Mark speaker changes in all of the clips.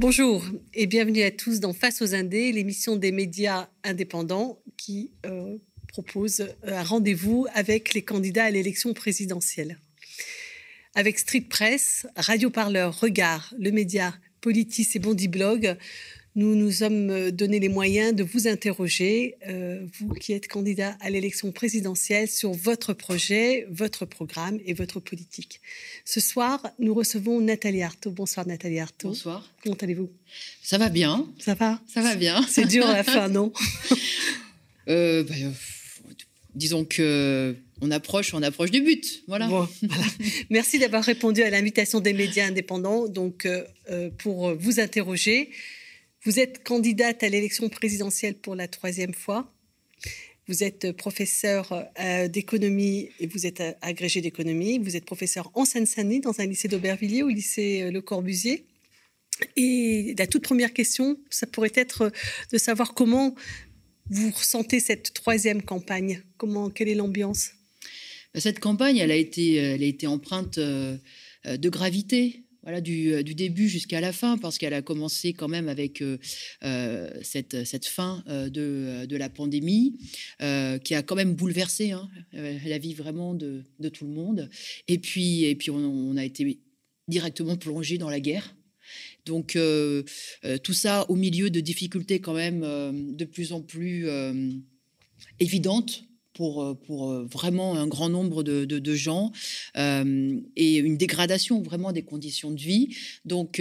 Speaker 1: Bonjour et bienvenue à tous dans Face aux Indés, l'émission des médias indépendants qui euh, propose euh, un rendez-vous avec les candidats à l'élection présidentielle. Avec Street Press, Radio Parleur, Regard, le média Politis et Bondi Blog, nous nous sommes euh, donné les moyens de vous interroger, euh, vous qui êtes candidat à l'élection présidentielle, sur votre projet, votre programme et votre politique. Ce soir, nous recevons Nathalie Arthaud. Bonsoir Nathalie Arthaud.
Speaker 2: Bonsoir.
Speaker 1: Comment allez-vous?
Speaker 2: Ça va bien.
Speaker 1: Ça va?
Speaker 2: Ça va bien.
Speaker 1: C'est dur à la fin, non?
Speaker 2: Euh, bah, Disons que on approche, on approche du but. Voilà.
Speaker 1: Merci d'avoir répondu à l'invitation des médias indépendants. Donc, pour vous interroger, vous êtes candidate à l'élection présidentielle pour la troisième fois. Vous êtes professeur euh, d'économie et vous êtes agrégé d'économie. Vous êtes professeur en Seine-Saint-Denis dans un lycée d'Aubervilliers au lycée euh, Le Corbusier. Et la toute première question, ça pourrait être de savoir comment vous ressentez cette troisième campagne. Comment, quelle est l'ambiance?
Speaker 2: Cette campagne, elle a été, elle a été empreinte euh, de gravité voilà, du, début jusqu'à la fin, parce qu'elle a commencé quand même avec euh, euh, cette, cette, fin euh, de, de, la pandémie, qui a quand même bouleversé hein, la vie vraiment de, de, tout le monde. Et puis, et puis on, a été directement plongé dans la guerre. Donc tout ça au milieu de difficultés quand même de plus en plus évidentes pour, euh, euh, vraiment un grand nombre de, gens euh, et une dégradation vraiment des conditions de vie. Donc,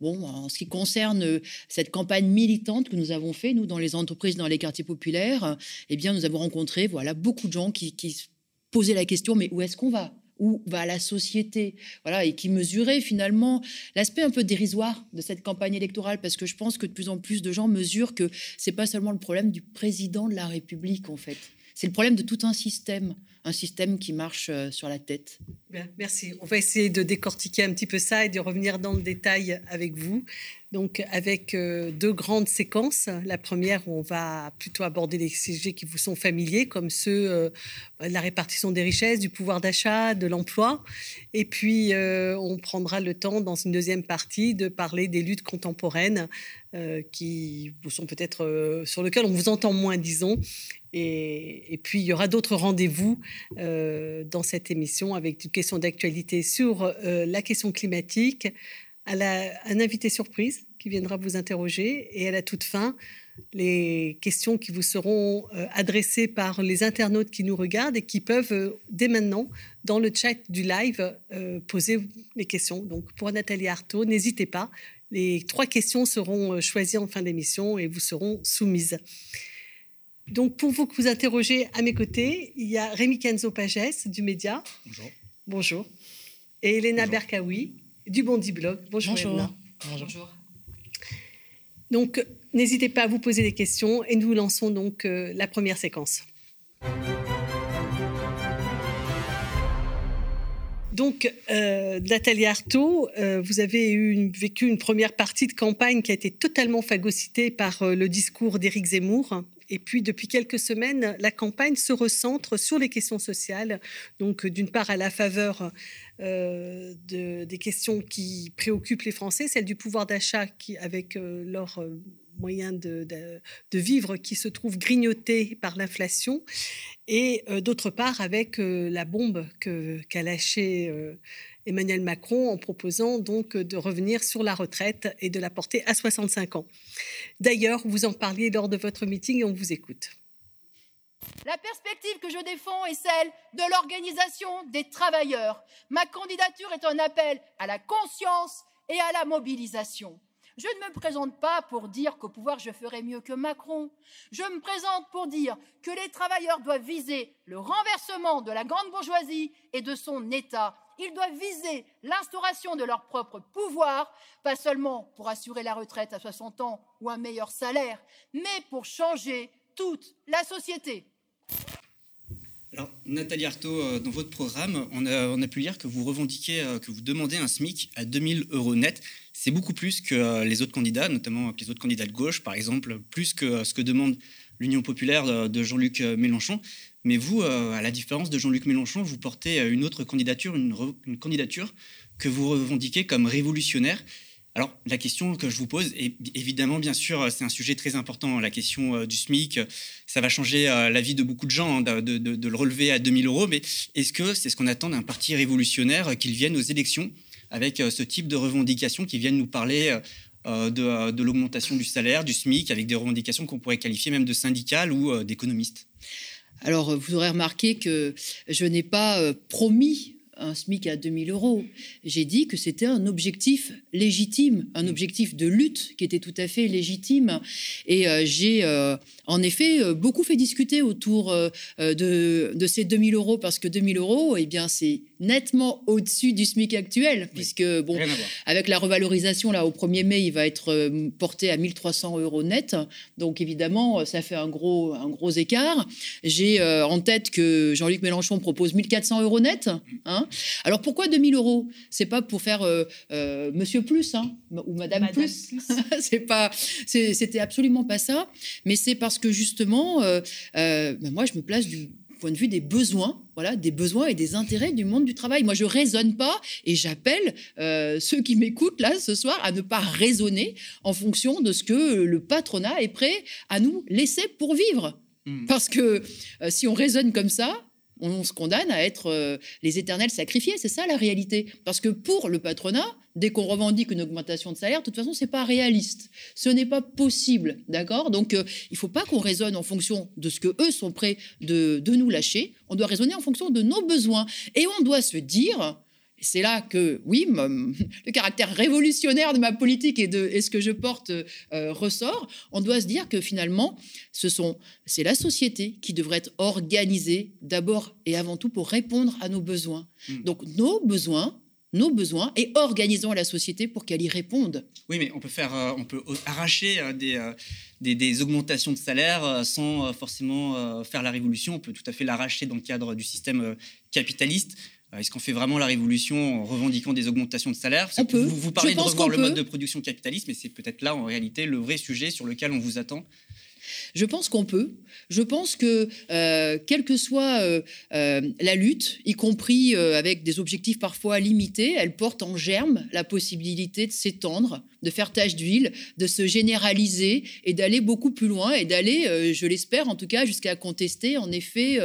Speaker 2: bon, en ce qui concerne cette campagne militante que nous avons fait, nous, dans les entreprises, dans les quartiers populaires, eh bien, nous avons rencontré voilà, beaucoup de gens qui, qui posaient la question, mais où est-ce qu'on va? Où va la société? Voilà, et qui mesurait finalement l'aspect un peu dérisoire de cette campagne électorale, parce que je pense que de plus en plus de gens mesurent que c'est pas seulement le problème du président de la République, en fait. C'est le problème de tout un système, un système qui marche euh, sur la tête.
Speaker 1: merci. On va essayer de décortiquer un petit peu ça et de revenir dans le détail avec vous. Donc, avec euh, deux grandes séquences. La première, on va plutôt aborder les sujets qui vous sont familiers, comme ceux euh, de la répartition des richesses, du pouvoir d'achat, de l'emploi. Et puis, on prendra le temps, dans une deuxième partie, de parler des luttes contemporaines qui vous sont peut-être sur lesquelles on vous entend moins, disons, et, puis, il y aura d'autres rendez-vous euh, dans cette émission avec une question d'actualité sur euh, la question climatique, un invité surprise qui viendra vous interroger et à la toute fin, les questions qui vous seront euh, adressées par les internautes qui nous regardent et qui peuvent, dès maintenant, dans le chat du live, poser les questions. Donc, pour Nathalie Artaud, n'hésitez pas. Les trois questions seront choisies en fin d'émission et vous seront soumises. Donc, pour vous que vous interrogez à mes côtés, il y a Rémi Kenzo Pages du Média.
Speaker 3: Bonjour.
Speaker 1: Bonjour. Et Elena Berkaoui du Bondi Blog. Bonjour,
Speaker 2: Bonjour.
Speaker 1: Bonjour. Donc, n'hésitez pas à vous poser des questions et nous lançons donc euh, la première séquence. Donc, euh, Nathalie Artaud, euh, vous avez eu vécu une première partie de campagne qui a été totalement phagocytée par euh, le discours d'Éric Zemmour. Et puis, depuis quelques semaines, la campagne se recentre sur les questions sociales. Donc, d'une part, à la faveur de, des questions qui préoccupent les Français, celle du pouvoir d'achat qui, avec leur moyen de, vivre qui se trouve grignoté par l'inflation, et euh, d'autre part avec euh, la bombe qu'a lâchée euh, Emmanuel Macron en proposant donc de revenir sur la retraite et de la porter à 65 ans. D'ailleurs, vous en parliez lors de votre meeting et on vous écoute.
Speaker 4: La perspective que je défends est celle de l'organisation des travailleurs. Ma candidature est un appel à la conscience et à la mobilisation. Je ne me présente pas pour dire qu'au pouvoir je ferai mieux que Macron. Je me présente pour dire que les travailleurs doivent viser le renversement de la grande bourgeoisie et de son État. Ils doivent viser l'instauration de leur propre pouvoir, pas seulement pour assurer la retraite à 60 ans ou un meilleur salaire, mais pour changer toute la société.
Speaker 3: Alors, Nathalie Arthaud, euh, dans votre programme, on a, on a pu lire que vous revendiquez, euh, que vous demandez un SMIC à 2000 euros net. C'est beaucoup plus que euh, les autres candidats, notamment les autres candidats de gauche, par exemple, plus que ce que demande l'Union populaire de Jean-Luc Mélenchon. Mais vous, à la différence de Jean-Luc Mélenchon, vous portez une autre candidature, une, candidature que vous revendiquez comme révolutionnaire. Alors, la question que je vous pose, est évidemment, bien sûr, c'est un sujet très important, la question euh, du SMIC. Ça va changer euh, la vie de beaucoup de gens hein, de, le relever à 2000 euros, mais est-ce que c'est ce qu'on attend d'un parti révolutionnaire euh, qu'il vienne aux élections avec ce type de revendications, qui viennent nous parler de, de l'augmentation du salaire, du SMIC, avec des revendications qu'on pourrait qualifier même de syndicales ou d'économistes?
Speaker 2: Alors, vous aurez remarqué que je n'ai pas promis un SMIC à 2000 euros. J'ai dit que c'était un objectif légitime, un objectif de lutte qui était tout à fait légitime. Et euh, j'ai euh, en effet euh, beaucoup fait discuter autour de, de, ces 2000 euros parce que 2000 euros, eh bien, c'est nettement au-dessus du SMIC actuel, puisque bon, avec la revalorisation là au 1er mai, il va être porté à 1300 euros net. Donc évidemment, ça fait un gros, un gros écart. J'ai en tête que Jean-Luc Mélenchon propose 1400 euros net. Hein, alors pourquoi 2000 euros? C'est pas pour faire euh, euh, Monsieur Plus hein, ou Madame, Plus. c'est pas, c'était absolument pas ça. Mais c'est parce que justement, euh, ben moi, je me place du point de vue des besoins, voilà, des besoins et des intérêts du monde du travail. Moi, je raisonne pas et j'appelle ceux qui m'écoutent là ce soir à ne pas raisonner en fonction de ce que le patronat est prêt à nous laisser pour vivre. Hmm. Parce que si on raisonne comme ça, on se condamne à être euh, les éternels sacrifiés. C'est ça la réalité. Parce que pour le patronat, dès qu'on revendique une augmentation de salaire, de toute façon, c'est pas réaliste. Ce n'est pas possible, d'accord? Donc, euh, il faut pas qu'on raisonne en fonction de ce que eux sont prêts de, de nous lâcher. On doit raisonner en fonction de nos besoins. Et on doit se dire, c'est là que, oui, le caractère révolutionnaire de ma politique et de ce que je porte euh, ressort. On doit se dire que finalement, ce sont, c'est la société qui devrait être organisée d'abord et avant tout pour répondre à nos besoins. Hmm. Donc nos besoins, nos besoins et organisons la société pour qu'elle y réponde.
Speaker 3: Oui, mais on peut faire, euh, on peut arracher euh, des, des, des, augmentations de salaire sans forcément faire la révolution. On peut tout à fait l'arracher dans le cadre du système capitaliste. Euh, est-ce qu'on fait vraiment la révolution en revendiquant des augmentations de salaire?
Speaker 2: Vous,
Speaker 3: vous, parlez de revoir le mode de production capitaliste, mais c'est peut-être là en réalité le vrai sujet sur lequel on vous attend
Speaker 2: je pense qu'on peut. Je pense que, euh, quelle que soit euh, euh, la lutte, y compris avec des objectifs parfois limités, elle porte en germe la possibilité de s'étendre, de faire tache d'huile, de se généraliser et d'aller beaucoup plus loin et d'aller, je l'espère en tout cas, jusqu'à contester en effet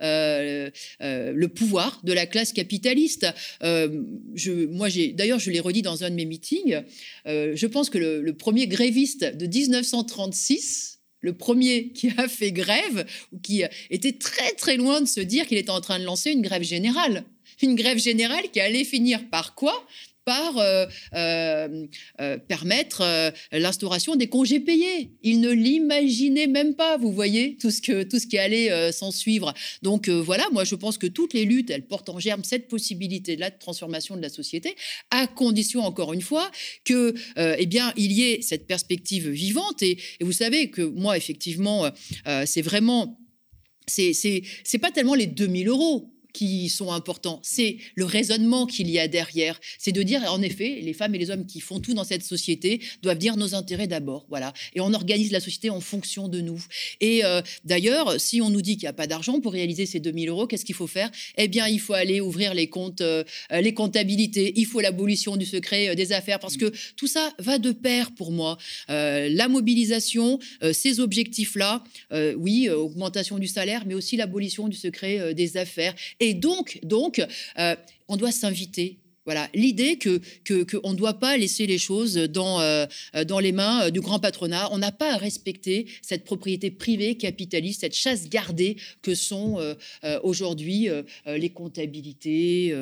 Speaker 2: le pouvoir de la classe capitaliste. d'ailleurs, je l'ai redit dans un de mes meetings. je pense que le premier gréviste de 1936 le premier qui a fait grève, ou qui était très très loin de se dire qu'il était en train de lancer une grève générale. Une grève générale qui allait finir par quoi? Par euh, euh, euh, permettre l'instauration des congés payés. Il ne l'imaginait même pas, vous voyez, tout ce, que, tout ce qui allait s'en suivre. Donc voilà, moi je pense que toutes les luttes, elles portent en germe cette possibilité de transformation de la société, à condition, encore une fois, que, eh bien, il y ait cette perspective vivante. Et, et vous savez que moi, effectivement, c'est vraiment... C'est pas tellement les 2000 euros qui sont importants. C'est le raisonnement qu'il y a derrière. C'est de dire, en effet, les femmes et les hommes qui font tout dans cette société doivent dire nos intérêts d'abord. Voilà. Et on organise la société en fonction de nous. Et euh, d'ailleurs, si on nous dit qu'il n'y a pas d'argent pour réaliser ces 2000 euros, qu'est-ce qu'il faut faire? Eh bien, il faut aller ouvrir les comptes, euh, les comptabilités. Il faut l'abolition du secret euh, des affaires parce que tout ça va de pair pour moi. la mobilisation, ces objectifs-là, oui, augmentation du salaire, mais aussi l'abolition du secret des affaires et donc, donc euh, on doit s'inviter voilà, l'idée que qu'on ne doit pas laisser les choses dans, euh, dans les mains euh, du grand patronat. On n'a pas à respecter cette propriété privée capitaliste, cette chasse gardée que sont aujourd'hui les comptabilités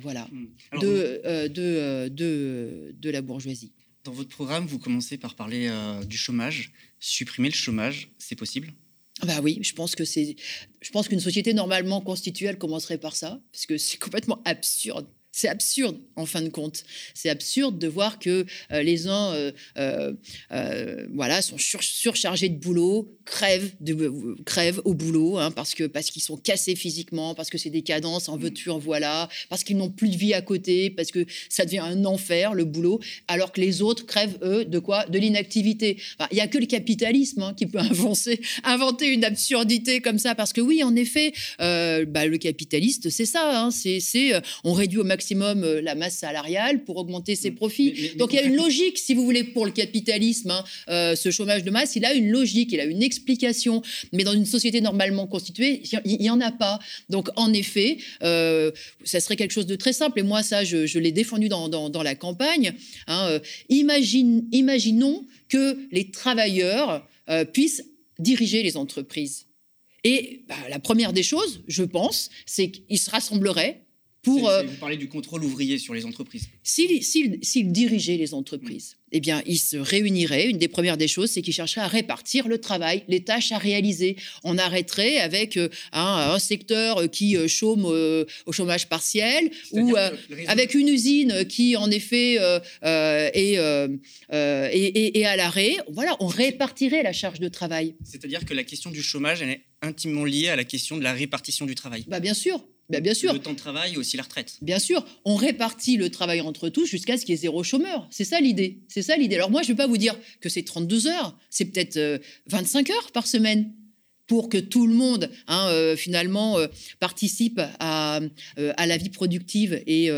Speaker 2: voilà, hmm. de, de, de, de, la bourgeoisie.
Speaker 3: Dans votre programme, vous commencez par parler du chômage. Supprimer le chômage, c'est possible?
Speaker 2: Bah oui, je pense que c'est, je pense qu'une société normalement constituée, elle commencerait par ça, parce que c'est complètement absurde c'est absurde, en fin de compte. C'est absurde de voir que euh, les uns euh, euh, voilà, sont surchargés de boulot, crèvent, de, crèvent au boulot, hein, parce qu'ils parce qu'ils sont cassés physiquement, parce que c'est des cadences, en veux-tu, en voilà, parce qu'ils n'ont plus de vie à côté, parce que ça devient un enfer, le boulot, alors que les autres crèvent, eux, de quoi? De l'inactivité. Il n'y a que le capitalisme hein, qui peut avancer, inventer une absurdité comme ça, parce que oui, en effet, bah, le capitaliste, c'est ça, hein, c'est on réduit au maximum maximum euh, la masse salariale pour augmenter ses
Speaker 3: Mm.
Speaker 2: profits.
Speaker 3: Mais- mais-
Speaker 2: Donc
Speaker 3: mais
Speaker 2: il y a une logique, si vous voulez, pour le capitalisme. hein, euh, ce chômage de masse, il a une logique, il a une explication. Mais dans une société normalement constituée, il n'y en a pas. Donc en effet, euh, ça serait quelque chose de très simple. Et moi, ça, je, je l'ai défendu dans, dans- dans la campagne. hein, euh, imagine, imaginons que les travailleurs puissent diriger les entreprises. Et bah, la première des choses, je pense, c'est qu'ils se rassembleraient pour... Euh,
Speaker 3: Vous parlez du contrôle ouvrier sur les entreprises.
Speaker 2: S'ils dirigeaient les entreprises, eh bien, ils se réuniraient. Une des premières des choses, c'est qu'ils chercheraient à répartir le travail, les tâches à réaliser. On arrêterait avec euh, un, un secteur qui euh, chôme euh, au chômage partiel ou avec une usine qui, en effet, est, est- est- est à l'arrêt. Voilà, on répartirait la charge de travail.
Speaker 3: C'est-à-dire que la question du chômage, elle est intimement liée à la question de la répartition du travail.
Speaker 2: Bah, bien sûr, bah, bien sûr.
Speaker 3: Le temps de travail et aussi la retraite.
Speaker 2: Bien sûr, on répartit le travail entre tous jusqu'à ce qu'il y ait zéro chômeur. C'est ça l'idée. C'est ça l'idée. Alors moi, je ne vais pas vous dire que c'est 32 heures, c'est peut-être euh, 25 heures par semaine pour que tout le monde, hein, euh, finalement, euh, participe à, euh, à la vie productive et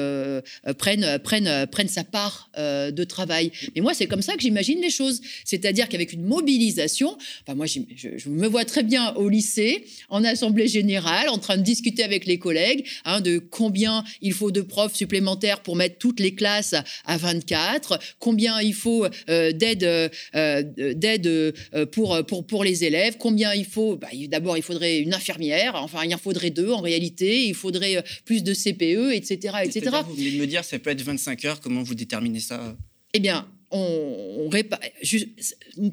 Speaker 2: prenne, prenne, prenne sa part de travail. Mais moi, c'est comme ça que j'imagine les choses. C'est-à-dire qu'avec une mobilisation, enfin, moi, je, me vois très bien au lycée, en assemblée générale, en train de discuter avec les collègues hein, de combien il faut de profs supplémentaires pour mettre toutes les classes à 24, combien il faut d'aide d'aide pour, pour, pour les élèves, combien il faut. Bah, D'abord, il faudrait une infirmière, enfin, il en faudrait deux en réalité, il faudrait euh, plus de CPE, etc. etc.
Speaker 3: Vous venez de me dire, ça peut être 25 heures. Comment vous déterminez ça?
Speaker 2: Eh bien, on, on répa- ju-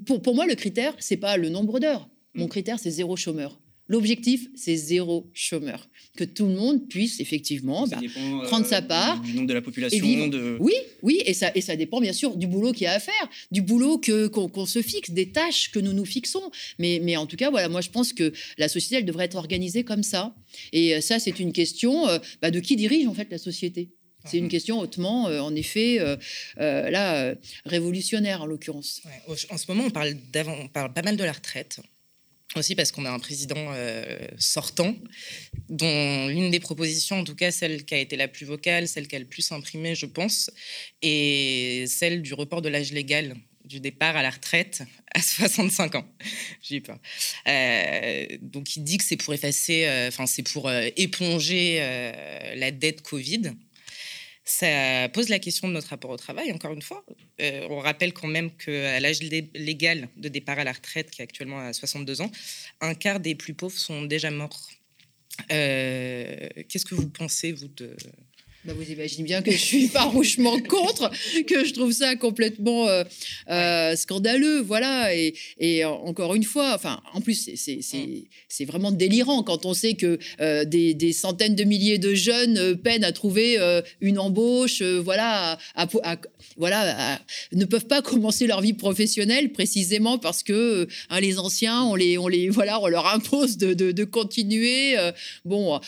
Speaker 2: pour, pour moi, le critère, c'est pas le nombre d'heures. Mon
Speaker 3: Mm.
Speaker 2: critère, c'est zéro chômeur. L'objectif, c'est zéro chômeur. Que tout le monde puisse effectivement bah,
Speaker 3: dépend, euh,
Speaker 2: prendre sa part
Speaker 3: du nombre de la population.
Speaker 2: et vivre.
Speaker 3: de...
Speaker 2: Oui, oui, et ça, et ça dépend bien sûr du boulot qu'il y a à faire, du boulot que qu'on qu'on se fixe, des tâches que nous nous fixons. Mais, mais en tout cas, voilà, moi je pense que la société, elle devrait être organisée comme ça. Et euh, ça, c'est une question euh, bah, de qui dirige en fait la société. C'est une
Speaker 3: Mhm.
Speaker 2: question hautement, euh, en effet, euh, euh, là, euh, révolutionnaire en l'occurrence.
Speaker 5: Ouais, en ce moment, on parle, d'avant- on parle pas mal de la retraite. Aussi parce qu'on a un président euh, sortant, dont l'une des propositions, en tout cas celle qui a été la plus vocale, celle qui a le plus imprimé, je pense, est celle du report de l'âge légal du départ à la retraite à 65 ans. J'ai eu peur. Donc il dit que c'est pour effacer, euh, enfin c'est pour euh, éponger la dette Covid. Ça pose la question de notre rapport au travail, encore une fois. Euh, on rappelle quand même qu'à l'âge lé- légal de départ à la retraite, qui est actuellement à 62 ans, un quart des plus pauvres sont déjà morts. Euh, Qu'est-ce que vous pensez, vous, de...
Speaker 2: Bah, vous imaginez bien que je suis farouchement contre, que je trouve ça complètement euh, euh, scandaleux, voilà. Et, et en- encore une fois, enfin, en plus, c'est- c'est vraiment délirant quand on sait que euh, des, des centaines de milliers de jeunes peinent à trouver une embauche, voilà, à, à- à- voilà, à- ne peuvent pas commencer leur vie professionnelle précisément parce que hein, les anciens, on les, on les, voilà, on leur impose de, de- de continuer. bon,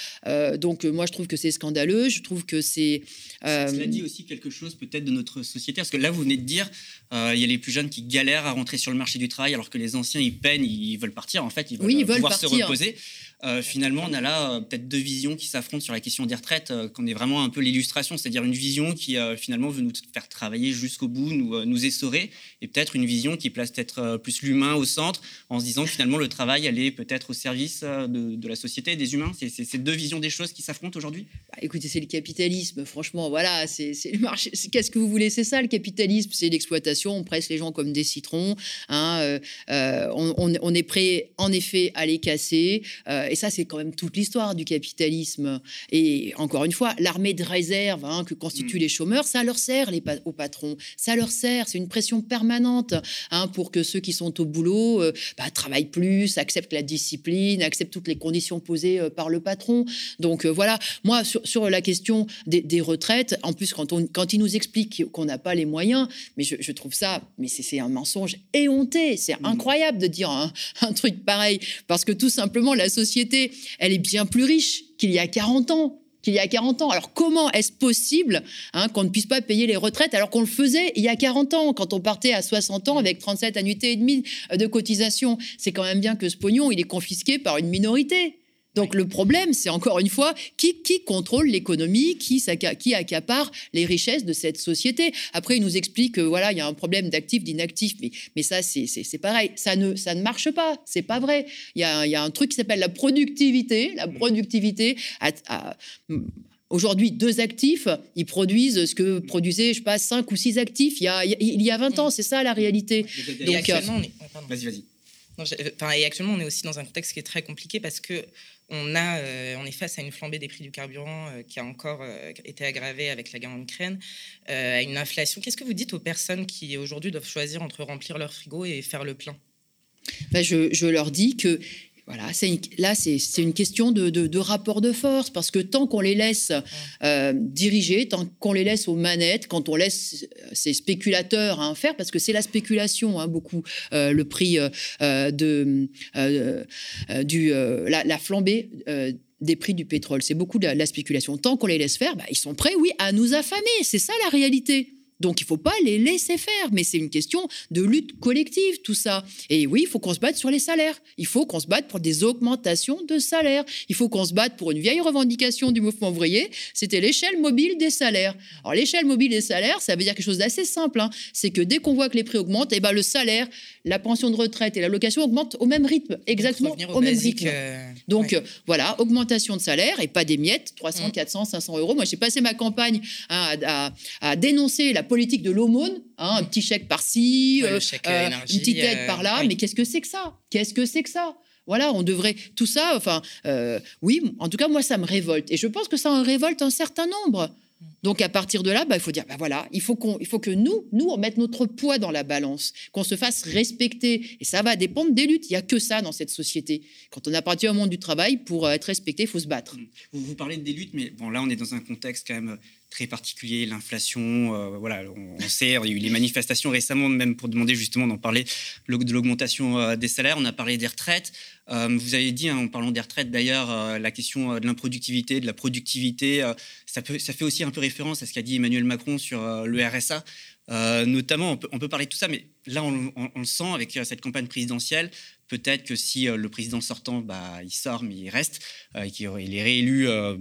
Speaker 2: donc moi, je trouve que c'est scandaleux. Je trouve que c'est euh,
Speaker 3: Cela dit aussi quelque chose peut-être de notre société, parce que là, vous venez de dire, euh, il y a les plus jeunes qui galèrent à rentrer sur le marché du travail, alors que les anciens, ils peinent, ils veulent partir, en fait, ils veulent,
Speaker 2: Oui, ils
Speaker 3: euh,
Speaker 2: veulent
Speaker 3: pouvoir se reposer. Euh, finalement, on a là euh, peut-être deux visions qui s'affrontent sur la question des retraites, qu'on est vraiment un peu l'illustration, c'est-à-dire une vision qui finalement veut nous faire travailler jusqu'au bout, nous, nous essorer, et peut-être une vision qui place peut-être plus l'humain au centre, en se disant que finalement le travail allait peut-être au service de, de la société, des humains. C'est ces deux visions des choses qui s'affrontent aujourd'hui
Speaker 2: Bah, écoutez, c'est le capitalisme. Franchement, voilà, c'est le marché. Qu'est-ce que vous voulez C'est ça le capitalisme, c'est l'exploitation. On presse les gens comme des citrons. hein, euh, euh, on, est prêt, en effet, à les casser. euh, et ça, c'est quand même toute l'histoire du capitalisme. Et encore une fois, l'armée de réserve hein, que constituent
Speaker 3: Mm.
Speaker 2: les chômeurs, ça leur sert les pa- aux patrons. Ça leur sert. C'est une pression permanente hein, pour que ceux qui sont au boulot euh, bah, travaillent plus, acceptent la discipline, acceptent toutes les conditions posées par le patron. Donc voilà, moi, sur, sur la question des, des retraites, en plus, quand, on, quand il nous explique qu'on n'a pas les moyens, mais je, je trouve ça, mais c'est un mensonge éhonté. C'est
Speaker 3: Mhm.
Speaker 2: incroyable de dire un, un truc pareil. Parce que tout simplement, la société, elle est bien plus riche qu'il y a 40 ans qu'il y a 40 ans. Alors comment est-ce possible hein, qu'on ne puisse pas payer les retraites alors qu'on le faisait il y a 40 ans, quand on partait à 60 ans avec 37 annuités et demie euh, de cotisation C'est quand même bien que ce pognon, il est confisqué par une minorité. Donc le problème, c'est encore une fois qui, qui contrôle l'économie, qui, qui accapare les richesses de cette société? Après, il nous explique que voilà, il y a un problème d'actifs, d'inactifs, mais, mais ça, c'est pareil. Ça ne, ça ne marche pas. C'est pas vrai. Il y a, il y a un truc qui s'appelle la productivité. La productivité Aujourd'hui, deux actifs, ils produisent ce que produisaient, je sais pas, cinq ou six actifs il y a, il y a 20 ans. C'est ça la réalité.
Speaker 5: Donc, actuellement, on est... Vas-y, vas-y. et actuellement, on est aussi dans un contexte qui est très compliqué parce que on, a, euh, est face à une flambée des prix du carburant euh, qui a encore euh, été aggravée avec la guerre en Ukraine, à une inflation. Qu'est-ce que vous dites aux personnes qui aujourd'hui doivent choisir entre remplir leur frigo et faire le plein?
Speaker 2: Je, je, leur dis que voilà, là, c'est une question de, rapport de force, parce que tant qu'on les laisse euh, diriger, tant qu'on les laisse aux manettes, quand on laisse ces spéculateurs hein, faire, parce que c'est la spéculation, hein, beaucoup, euh, le prix euh, de du, la, flambée des prix du pétrole, c'est beaucoup de la, spéculation. Tant qu'on les laisse faire, bah, ils sont prêts, oui, à nous affamer. C'est ça la réalité. Donc il ne faut pas les laisser faire, mais c'est une question de lutte collective, tout ça. Et oui, il faut qu'on se batte sur les salaires. Il faut qu'on se batte pour des augmentations de salaires. Il faut qu'on se batte pour une vieille revendication du mouvement ouvrier, c'était l'échelle mobile des salaires. Alors l'échelle mobile des salaires, ça veut dire quelque chose d'assez simple. Hein. C'est que dès qu'on voit que les prix augmentent, et eh ben, le salaire, la pension de retraite et la location augmentent au même rythme, exactement au, même rythme. Euh, Donc voilà, augmentation de salaire et pas des miettes, 300, 400, 500 euros. Moi, j'ai passé ma campagne à, à dénoncer la politique de l'aumône, hein, un petit chèque par-ci, euh, euh, une petite aide par-là. Mais qu'est-ce que c'est que ça? Qu'est-ce que c'est que ça? Voilà, on devrait tout ça. Enfin, euh, oui, en tout cas, moi, ça me révolte, et je pense que ça en révolte un certain nombre. Donc à partir de là, bah, il faut dire, bah, voilà, il faut, qu'on, il faut que nous, nous, on mette notre poids dans la balance, qu'on se fasse respecter. Et ça va dépendre des luttes. Il n'y a que ça dans cette société. Quand on appartient au monde du travail, pour être respecté, il faut se battre.
Speaker 3: Vous, vous parlez des luttes, mais bon, là, on est dans un contexte quand même très particulier, l'inflation. Euh, voilà, on, sait, il y a eu les manifestations récemment, même pour demander justement d'en parler de l'augmentation euh, des salaires. On a parlé des retraites. Euh, vous avez dit, hein, en parlant des retraites d'ailleurs, la question de l'improductivité, de la productivité, ça, peut, ça fait aussi un peu référence à ce qu'a dit Emmanuel Macron sur le RSA. Notamment, on peut, parler de tout ça, mais là, on, le sent avec cette campagne présidentielle. Peut-être que si euh, le président sortant, bah, il sort, mais il reste, euh, et qu'il est réélu euh,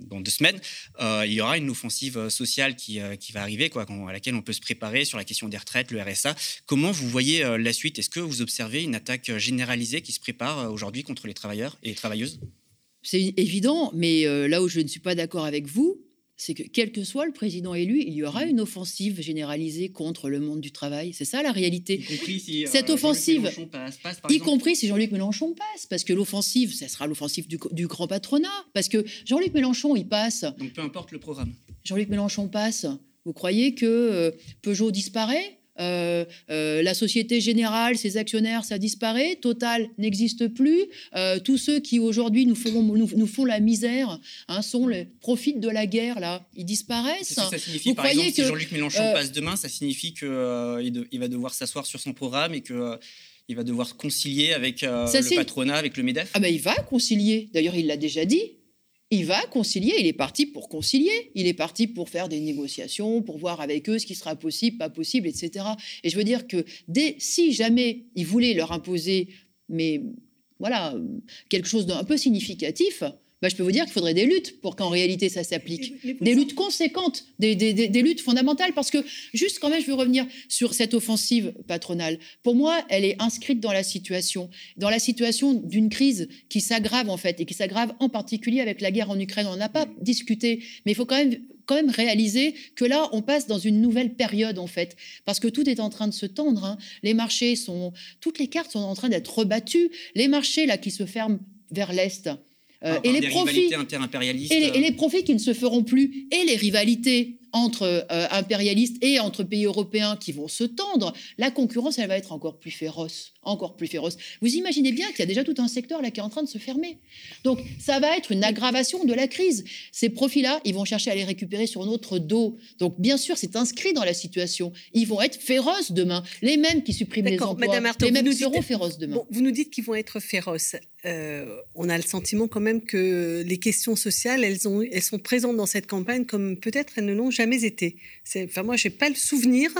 Speaker 3: dans deux semaines, il y aura une offensive sociale qui, qui va arriver, quoi, à laquelle on peut se préparer sur la question des retraites, le RSA. Comment vous voyez la suite? Est-ce que vous observez une attaque généralisée qui se prépare aujourd'hui contre les travailleurs et les travailleuses?
Speaker 2: C'est évident, mais là où je ne suis pas d'accord avec vous, c'est que quel que soit le président élu, il y aura une offensive généralisée contre le monde du travail. C'est ça la réalité.
Speaker 3: Y compris si, euh,
Speaker 2: Cette offensive,
Speaker 3: passe,
Speaker 2: y compris si Jean-Luc Mélenchon passe, parce que l'offensive, ça sera l'offensive du, du, grand patronat, parce que Jean-Luc Mélenchon, il passe.
Speaker 3: Donc peu importe le programme.
Speaker 2: Jean-Luc Mélenchon passe. Vous croyez que euh, Peugeot disparaît? Euh, euh, la Société Générale, ses actionnaires, ça disparaît, Total n'existe plus, euh, tous ceux qui aujourd'hui nous font, nous, font la misère hein, sont les, profitent de la guerre, là, ils disparaissent.
Speaker 3: Ça, ça signifie, par exemple, que, si Jean-Luc Mélenchon passe demain, ça signifie qu'il il va devoir s'asseoir sur son programme et que il va devoir concilier avec le patronat, avec le MEDEF
Speaker 2: Ah ben il va concilier. D'ailleurs, il l'a déjà dit il va concilier, il est parti pour concilier, il est parti pour faire des négociations, pour voir avec eux ce qui sera possible, pas possible, etc. Et je veux dire que dès, si jamais il voulait leur imposer, mais voilà, quelque chose d'un peu significatif, bah, je peux vous dire qu'il faudrait des luttes pour qu'en réalité ça s'applique. Des luttes conséquentes, des, des, luttes fondamentales. Parce que, juste quand même, je veux revenir sur cette offensive patronale. Pour moi, elle est inscrite dans la situation, dans la situation d'une crise qui s'aggrave en fait, et qui s'aggrave en particulier avec la guerre en Ukraine. On n'a pas discuté, mais il faut quand même quand même réaliser que là, on passe dans une nouvelle période, en fait, parce que tout est en train de se tendre. Hein. Les marchés sont, toutes les cartes sont en train d'être rebattues. Les marchés là qui se ferment vers l'est,
Speaker 3: euh, et les profits
Speaker 2: et les, profits qui ne se feront plus et les rivalités entre euh, impérialistes et entre pays européens qui vont se tendre, la concurrence, elle va être encore plus féroce, encore plus féroce. Vous imaginez bien qu'il y a déjà tout un secteur là qui est en train de se fermer. Donc, ça va être une aggravation de la crise. Ces profits-là, ils vont chercher à les récupérer sur notre dos. Donc, bien sûr, c'est inscrit dans la situation. Ils vont être féroces demain. Les mêmes qui suppriment les emplois, Madame les mêmes seront féroces demain.
Speaker 1: vous nous dites qu'ils vont être féroces. Euh, on a le sentiment quand même que les questions sociales, elles, ont, elles sont présentes dans cette campagne comme peut-être elles ne l'ont jamais été. Enfin, moi, je n'ai pas le souvenir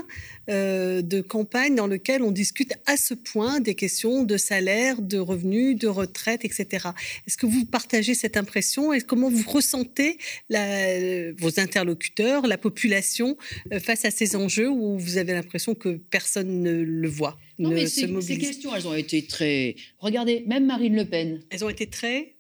Speaker 1: euh, de campagne dans lequel on discute à ce point des questions de salaire, de revenus, de retraite, etc. Est-ce que vous partagez cette impression? Et comment vous ressentez la, vos interlocuteurs, la population euh, face à ces enjeux où vous avez l'impression que personne ne le voit
Speaker 2: Non, mais ces questions, elles ont été très. Regardez, même Marine Le Pen.
Speaker 1: Elles ont été très.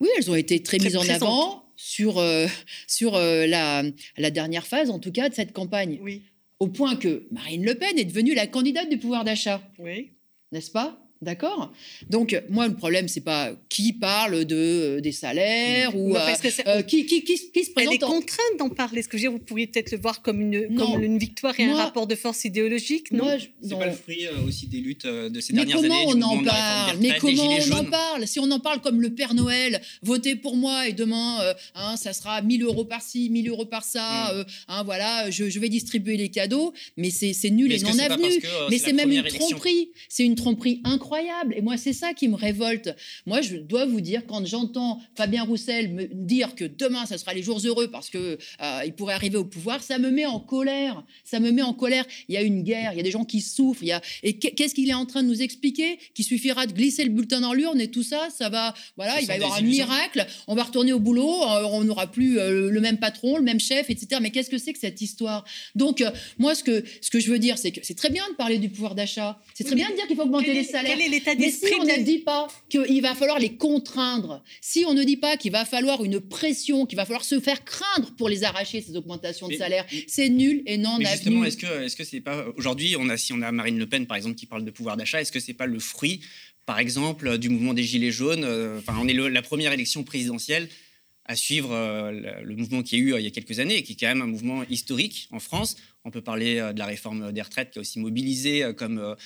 Speaker 2: Oui, elles ont été très, mises en avant sur, euh, sur euh, la, la, dernière phase, en tout cas, de cette campagne.
Speaker 1: Oui.
Speaker 2: Au point que Marine Le Pen est devenue la candidate du pouvoir d'achat.
Speaker 1: Oui.
Speaker 2: N'est-ce pas? D'accord? Donc, moi, le problème, c'est pas qui parle de, euh, des salaires ou euh, euh, qui, qui, qui, qui, se présente.
Speaker 1: Elle est contrainte d'en parler. Ce que je veux dire, vous pourriez peut-être le voir comme une, comme une victoire et un rapport de force idéologique, non?
Speaker 3: C'est pas le fruit aussi des luttes de ces dernières
Speaker 2: années.
Speaker 3: Mais
Speaker 2: comment on en parle Mais comment on en parle? Si on en parle comme le Père Noël, votez pour moi et demain, hein, ça sera 1000 euros par-ci, 1000 euros par-ça, mm. hein, voilà, je, je, vais distribuer les cadeaux, mais c'est nul et non avenu. Mais c'est même une tromperie. C'est une tromperie incroyable incroyable. Et moi, c'est ça qui me révolte. Moi, je dois vous dire, quand j'entends Fabien Roussel me dire que demain, ça sera les jours heureux parce que euh, il pourrait arriver au pouvoir, ça me met en colère. Ça me met en colère. Il y a une guerre, il y a des gens qui souffrent. Il y a... Et qu'est-ce qu'il est en train de nous expliquer? Qu'il suffira de glisser le bulletin dans l'urne et tout ça, ça va. Voilà, il va y avoir un miracle. On va retourner au boulot. Euh, on n'aura plus euh, le même patron, le même chef, etc. Mais qu'est-ce que c'est que cette histoire? Donc, moi, ce que, ce que je veux dire, c'est que c'est très bien de parler du pouvoir d'achat. C'est très bien de dire qu'il faut augmenter les salaires
Speaker 1: l'état
Speaker 2: Mais si on ne dit pas qu'il va falloir les contraindre, si on ne dit pas qu'il va falloir une pression, qu'il va falloir se faire craindre pour les arracher, ces augmentations de salaire, c'est nul et non
Speaker 3: mais justement, est-ce que est-ce que c'est pas aujourd'hui on a si on a Marine Le Pen par exemple qui parle de pouvoir d'achat, est-ce que c'est pas le fruit par exemple du mouvement des gilets jaunes euh, Enfin, on est la première élection présidentielle à suivre euh, le, mouvement qui a eu euh, il y a quelques années, et qui est quand même un mouvement historique en France. On peut parler de la réforme des retraites qui a aussi mobilisé comme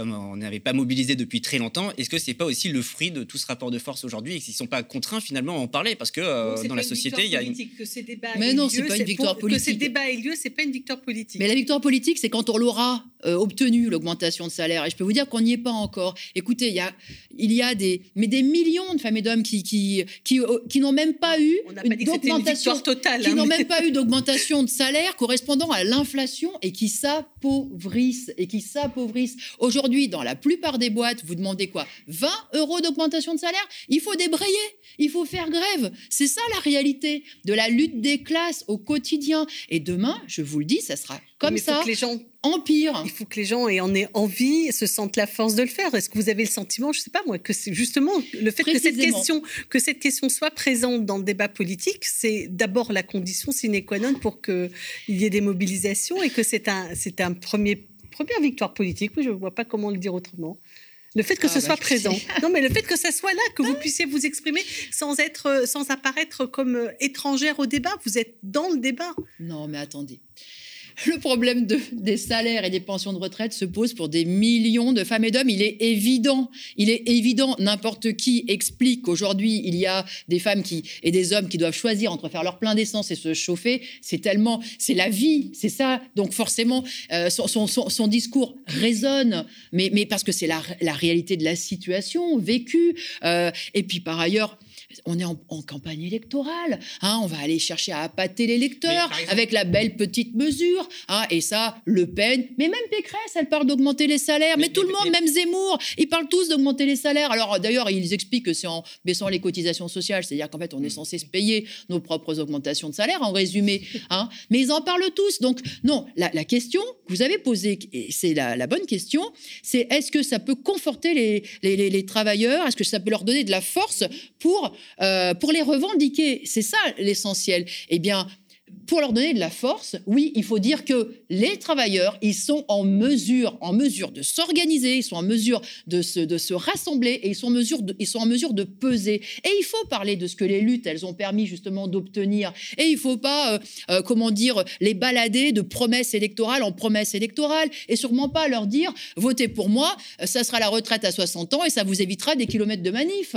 Speaker 3: comme on n'avait pas mobilisé depuis très longtemps, est-ce que c'est pas aussi le fruit de tout ce rapport de force aujourd'hui et qu'ils ne sont pas contraints finalement à en parler? Parce que euh, dans la société il y a une
Speaker 1: que ces débats
Speaker 2: mais non c'est pas une victoire politique
Speaker 1: que ces débats aient lieu c'est pas une victoire politique.
Speaker 2: Mais la victoire politique c'est quand on l'aura euh, obtenu l'augmentation de salaire. Et je peux vous dire qu'on n'y est pas encore. Écoutez il y a il y a des mais des millions de femmes et d'hommes qui qui qui, euh, qui n'ont même pas eu
Speaker 1: d'augmentation totale
Speaker 2: qui hein, n'ont même pas eu d'augmentation de salaire correspondant à l'inflation et qui s'appauvrissent et qui s'appauvrissent. Aujourd'hui Aujourd'hui, dans la plupart des boîtes, vous demandez quoi? 20 euros d'augmentation de salaire? Il faut débrayer, il faut faire grève. C'est ça la réalité de la lutte des classes au quotidien. Et demain, je vous le dis, ça sera comme ça.
Speaker 1: que les gens
Speaker 2: empire.
Speaker 1: Il faut que les gens en aient envie, se sentent la force de le faire. Est-ce que vous avez le sentiment, je ne sais pas moi, que c'est justement le fait que cette question, que cette question soit présente dans le débat politique, c'est d'abord la condition sine qua non pour qu'il y ait des mobilisations et que c'est un, c'est un premier première victoire politique, oui, je ne vois pas comment le dire autrement. Le fait que ce ah, soit bah, présent. Non, mais le fait que ça soit là, que vous puissiez vous exprimer sans être, sans apparaître comme euh, étrangère au débat. Vous êtes dans le débat.
Speaker 2: Non, mais attendez le problème de, des salaires et des pensions de retraite se pose pour des millions de femmes et d'hommes. Il est évident, il est évident, n'importe qui explique qu'aujourd'hui, il y a des femmes qui, et des hommes qui doivent choisir entre faire leur plein d'essence et se chauffer. C'est tellement, c'est la vie, c'est ça. Donc forcément, euh, son, discours résonne, mais, parce que c'est la, la, réalité de la situation vécue. Euh, et puis par ailleurs, on est en, campagne électorale. Hein, on va aller chercher à appâter l'électeur avec la belle petite mesure. Hein, et ça, Le Pen, mais même Pécresse, elle parle d'augmenter les salaires. Mais, tout le monde, même Zemmour, ils parlent tous d'augmenter les salaires. Alors d'ailleurs, ils expliquent que c'est en baissant les cotisations sociales, c'est-à-dire qu'en fait, on est mm. censé se payer nos propres augmentations de salaire, en résumé. Hein. Mais ils en parlent tous. Donc non, la, question que vous avez posée, et c'est la, bonne question, c'est est-ce que ça peut conforter les, les travailleurs? Est-ce que ça peut leur donner de la force pour euh, pour les revendiquer. C'est ça l'essentiel. Eh bien, pour leur donner de la force, oui, il faut dire que les travailleurs, ils sont en mesure, en mesure de s'organiser, ils sont en mesure de se, de se rassembler et ils sont, en mesure de, ils sont en mesure de peser. Et il faut parler de ce que les luttes, elles ont permis justement d'obtenir. Et il ne faut pas, euh, euh, comment dire, les balader de promesses électorales en promesses électorales et sûrement pas leur dire, votez pour moi, ça sera la retraite à 60 ans et ça vous évitera des kilomètres de manif.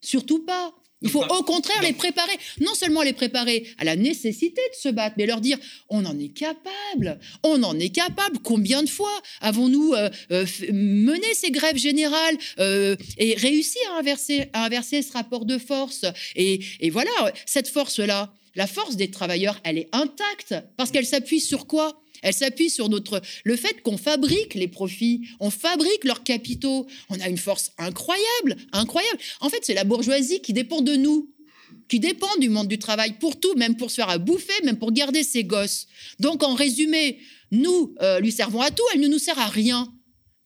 Speaker 2: Surtout pas. Il faut au contraire les préparer, non seulement les préparer à la nécessité de se battre, mais leur dire on en est capable, on en est capable. Combien de fois avons-nous euh, euh, mené ces grèves générales euh, et réussi à inverser, à inverser ce rapport de force? Et, et voilà, cette force-là, La force des travailleurs, elle est intacte. Parce qu'elle s'appuie sur quoi? Elle s'appuie sur notre le fait qu'on fabrique les profits, on fabrique leurs capitaux. On a une force incroyable, incroyable. En fait, c'est la bourgeoisie qui dépend de nous qui dépend du monde du travail pour tout, même pour se faire à bouffer, même pour garder ses gosses. Donc, en résumé, nous euh, lui servons à tout, elle ne nous sert à rien.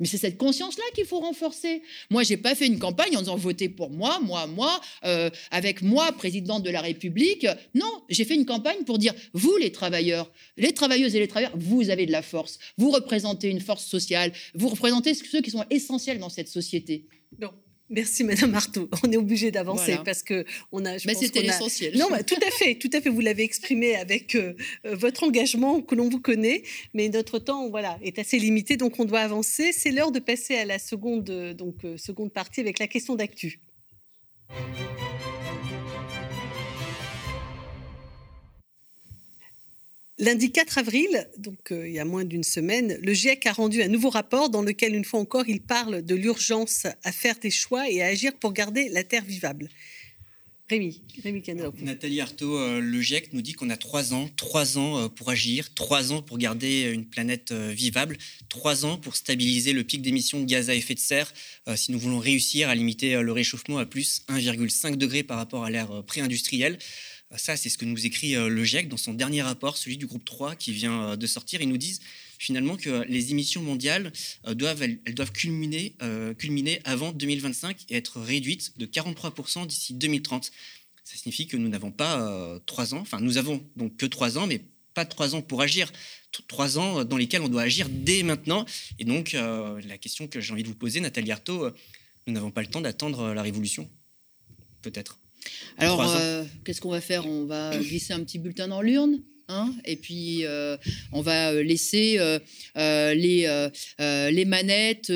Speaker 2: Mais c'est cette conscience-là qu'il faut renforcer. Moi, j'ai pas fait une campagne en disant votez pour moi, moi, moi, euh, avec moi, présidente de la République. Non, j'ai fait une campagne pour dire vous, les travailleurs, les travailleuses et les travailleurs, vous avez de la force. Vous représentez une force sociale. Vous représentez ceux qui sont essentiels dans cette société.
Speaker 1: Non. Merci Madame Marteau. On est obligé d'avancer parce que on a.
Speaker 2: Mais c'était l'essentiel.
Speaker 1: Non, tout à fait, tout à fait. Vous l'avez exprimé avec euh, euh, votre engagement que l'on vous connaît, mais notre temps, voilà, est assez limité, donc on doit avancer. C'est l'heure de passer à la seconde, donc euh, seconde partie avec la question d'actu. Lundi 4 avril, donc euh, il y a moins d'une semaine, le GIEC a rendu un nouveau rapport dans lequel, une fois encore, il parle de l'urgence à faire des choix et à agir pour garder la Terre vivable. Rémi, Rémi
Speaker 3: Nathalie Arthaud, euh, le GIEC nous dit qu'on a trois ans, trois ans euh, pour agir, trois ans pour garder une planète vivable, trois ans pour stabiliser le pic d'émissions de gaz à effet de serre si nous voulons réussir à limiter le réchauffement à plus 1,5 degré par rapport à l'ère pré-industrielle. Ça, c'est ce que nous écrit euh, le GIEC dans son dernier rapport, celui du groupe 3 qui vient euh, de sortir. Ils nous disent finalement que les émissions mondiales euh, doivent, culminer, culminer avant 2025 et être réduites de 43% d'ici 2030. Ça signifie que nous n'avons pas trois ans, enfin nous avons donc que trois ans, mais pas trois ans pour agir, trois ans dans lesquels on doit agir dès maintenant. Et donc la question que j'ai envie de vous poser, Nathalie Arthaud, nous n'avons pas le temps d'attendre la révolution, peut-être?
Speaker 2: Alors, euh, qu'est-ce qu'on va faire? On va glisser un petit bulletin dans l'urne Hein et puis euh, on va laisser euh, les, les manettes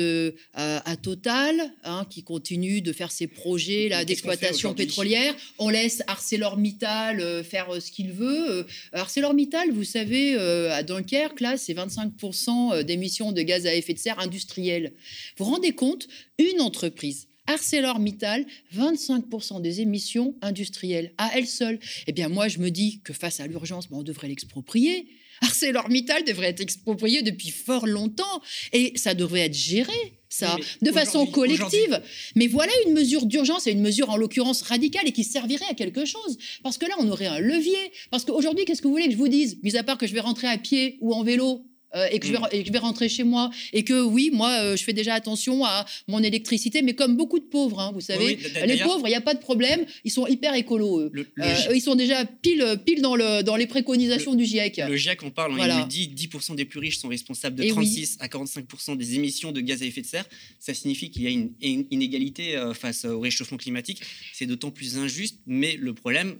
Speaker 2: à, Total, hein, qui continue de faire ses projets là d'exploitation pétrolière. On laisse ArcelorMittal faire ce qu'il veut. ArcelorMittal, vous savez, à Dunkerque, là, c'est 25% d'émissions de gaz à effet de serre industriels. Vous vous rendez compte? Une entreprise ArcelorMittal, 25% des émissions industrielles à elle seule. Eh bien, moi, je me dis que face à l'urgence, ben, on devrait l'exproprier. ArcelorMittal devrait être exproprié depuis fort longtemps et ça devrait être géré, ça, de façon collective. Mais voilà une mesure d'urgence et une mesure en l'occurrence radicale et qui servirait à quelque chose. Parce que là, on aurait un levier. Parce qu'aujourd'hui, qu'est-ce que vous voulez que je vous dise? Mis à part que je vais rentrer à pied ou en vélo euh, et, que je vais, mm. je vais rentrer chez moi. Et que oui, moi, euh, je fais déjà attention à mon électricité, mais comme beaucoup de pauvres, hein, vous savez, les pauvres, il n'y a pas de problème, ils sont hyper écolos. Eux. Euh, ils sont déjà pile, pile dans, le, dans les préconisations du GIEC.
Speaker 3: Le GIEC, on parle, il dit 10% des plus riches sont responsables de 36 à 45% des émissions de gaz à effet de serre. Ça signifie qu'il y a une, inégalité face au réchauffement climatique. C'est d'autant plus injuste, mais le problème,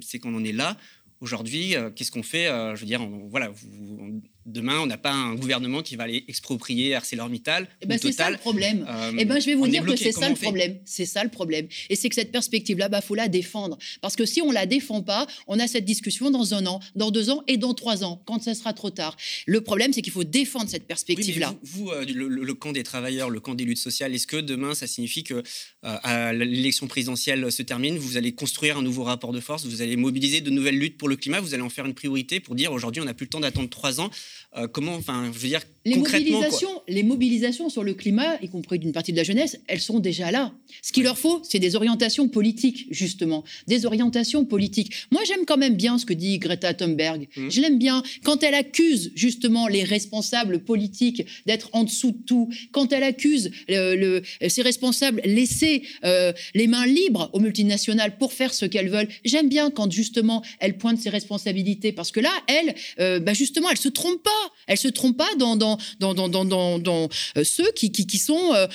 Speaker 3: c'est qu'on en est là. Aujourd'hui, qu'est-ce qu'on fait? Je veux dire, voilà, vous, Demain, on n'a pas un gouvernement qui va aller exproprier ArcelorMittal.
Speaker 2: Eh ben, c'est ça le problème. Euh, eh ben, je vais vous dire que c'est ça le problème. C'est ça le problème. Et c'est que cette perspective-là, il bah, faut la défendre. Parce que si on ne la défend pas, on a cette discussion dans un an, dans deux ans et dans trois ans, quand ça sera trop tard. Le problème, c'est qu'il faut défendre cette perspective-là.
Speaker 3: vous, euh, le, camp des travailleurs, le camp des luttes sociales, est-ce que demain, ça signifie que euh, l'élection présidentielle se termine, vous allez construire un nouveau rapport de force, vous allez mobiliser de nouvelles luttes pour le climat, vous allez en faire une priorité pour dire aujourd'hui, on n'a plus le temps d'attendre trois ans. Euh, comment, enfin, je veux dire,
Speaker 2: les
Speaker 3: concrètement,
Speaker 2: mobilisations, les mobilisations sur le climat, y compris d'une partie de la jeunesse, elles sont déjà là. Ce qu'il leur faut, c'est des orientations politiques, justement, des orientations politiques. Moi, j'aime quand même bien ce que dit Greta Thunberg. Mmh. Je l'aime bien quand elle accuse justement les responsables politiques d'être en dessous de tout, quand elle accuse le, ces responsables laisser euh, les mains libres aux multinationales pour faire ce qu'elles veulent. J'aime bien quand justement elle pointe ses responsabilités parce que là, elle, euh, bah justement, elle se trompe Elle se trompe pas dans, euh, ceux qui, sont, euh,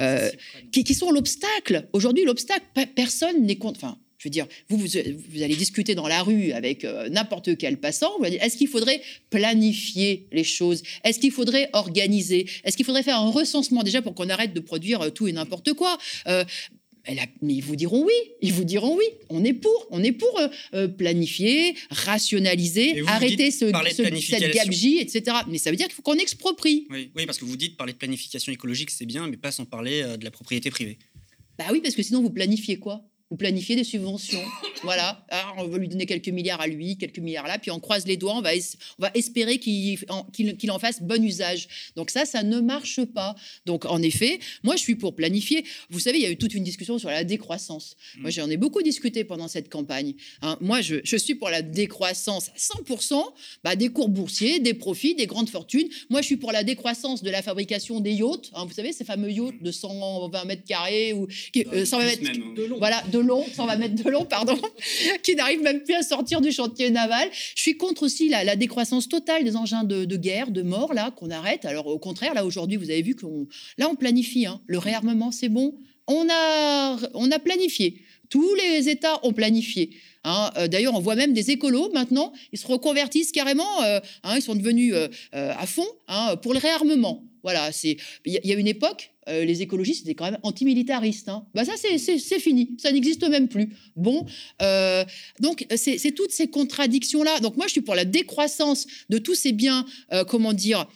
Speaker 2: euh, l'obstacle. Aujourd'hui, l'obstacle, personne n'est contre. Enfin, je veux dire, vous, vous, allez discuter dans la rue avec n'importe quel passant. Est-ce qu'il faudrait planifier les choses? Est-ce qu'il faudrait organiser? Est-ce qu'il faudrait faire un recensement déjà pour qu'on arrête de produire tout et n'importe quoi? Mais ils vous diront oui, ils vous diront oui. On est pour, on est pour euh, euh, planifier, rationaliser, arrêter ce, cette gabegie, etc. Mais ça veut dire qu'il faut qu'on exproprie.
Speaker 3: Oui, oui, parce que vous dites parler de planification écologique, c'est bien, mais pas sans parler euh, de la propriété privée.
Speaker 2: Bah oui, parce que sinon vous planifiez quoi? Vous planifiez des subventions. voilà. Alors, on va lui donner quelques milliards à lui, quelques milliards là, puis on croise les doigts, on va, on va espérer qu'il en, fasse bon usage. Donc ça, ça ne marche pas. Donc en effet, moi, je suis pour planifier. Vous savez, il y a eu toute une discussion sur la décroissance. Mmh. Moi, j'en ai beaucoup discuté pendant cette campagne. Hein. moi, je, je, suis pour la décroissance à 100% bah, des cours boursiers, des profits, des grandes fortunes. Moi, je suis pour la décroissance de la fabrication des yachts. Hein. vous savez, ces fameux yachts de 120 mètres carrés ou qui, 120 mètres hein. de long. Voilà, de long, 120 mètres de long, pardon, qui n'arrivent même plus à sortir du chantier naval. Je suis contre aussi la, décroissance totale des engins de, guerre, de mort, là, qu'on arrête. Alors, au contraire, là, aujourd'hui, vous avez vu qu'on. Là, on planifie. Hein. Le réarmement, c'est bon. On a, on a planifié. Tous les États ont planifié. Hein. Euh, d'ailleurs, on voit même des écolos maintenant, ils se reconvertissent carrément, euh, hein, ils sont devenus euh, à fond pour le réarmement. Voilà, c'est il y, a une époque, euh, les écologistes étaient quand même antimilitaristes. Hein. Bah ça, c'est fini, ça n'existe même plus. Bon, euh, donc c'est toutes ces contradictions-là. Donc moi, je suis pour la décroissance de tous ces biens, euh, comment dire,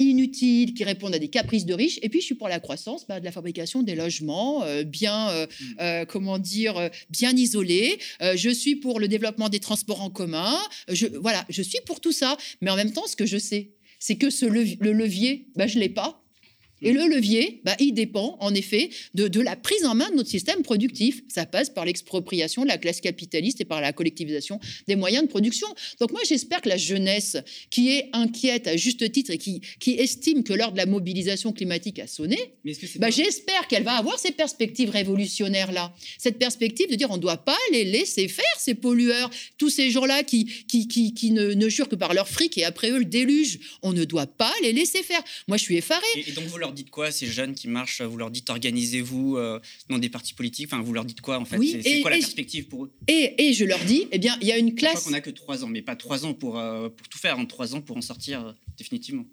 Speaker 2: inutiles, qui répondent à des caprices de riches. Et puis, je suis pour la croissance bah, de la fabrication des logements bien, mm. comment dire, bien isolés. je suis pour le développement des transports en commun. Je, voilà, je suis pour tout ça. Mais en même temps, ce que je sais, c'est que ce le levier, bah, je ne l'ai pas. Et le levier, bah, il dépend en effet de, la prise en main de notre système productif. Ça passe par l'expropriation de la classe capitaliste et par la collectivisation des moyens de production. Donc moi, j'espère que la jeunesse, qui est inquiète à juste titre et qui, qui estime que l'heure de la mobilisation climatique a sonné, bah, j'espère qu'elle va avoir ces perspectives révolutionnaires-là. Cette perspective de dire on ne doit pas les laisser faire, ces pollueurs, tous ces gens-là qui, qui, qui, ne, ne, jurent que par leur fric et après eux le déluge. On ne doit pas les laisser faire. Moi, je suis effarée.
Speaker 3: Et, donc vous leur dites quoi, ces jeunes qui marchent Vous leur dites organisez-vous euh, dans des partis politiques Enfin, vous leur dites quoi en fait C'est quoi la perspective pour eux?
Speaker 2: et, et, je leur dis, eh bien, il y a une classe. Je
Speaker 3: crois qu'on n'a que trois ans, mais pas trois ans pour, euh, pour tout faire, en hein, trois ans pour en sortir euh, définitivement.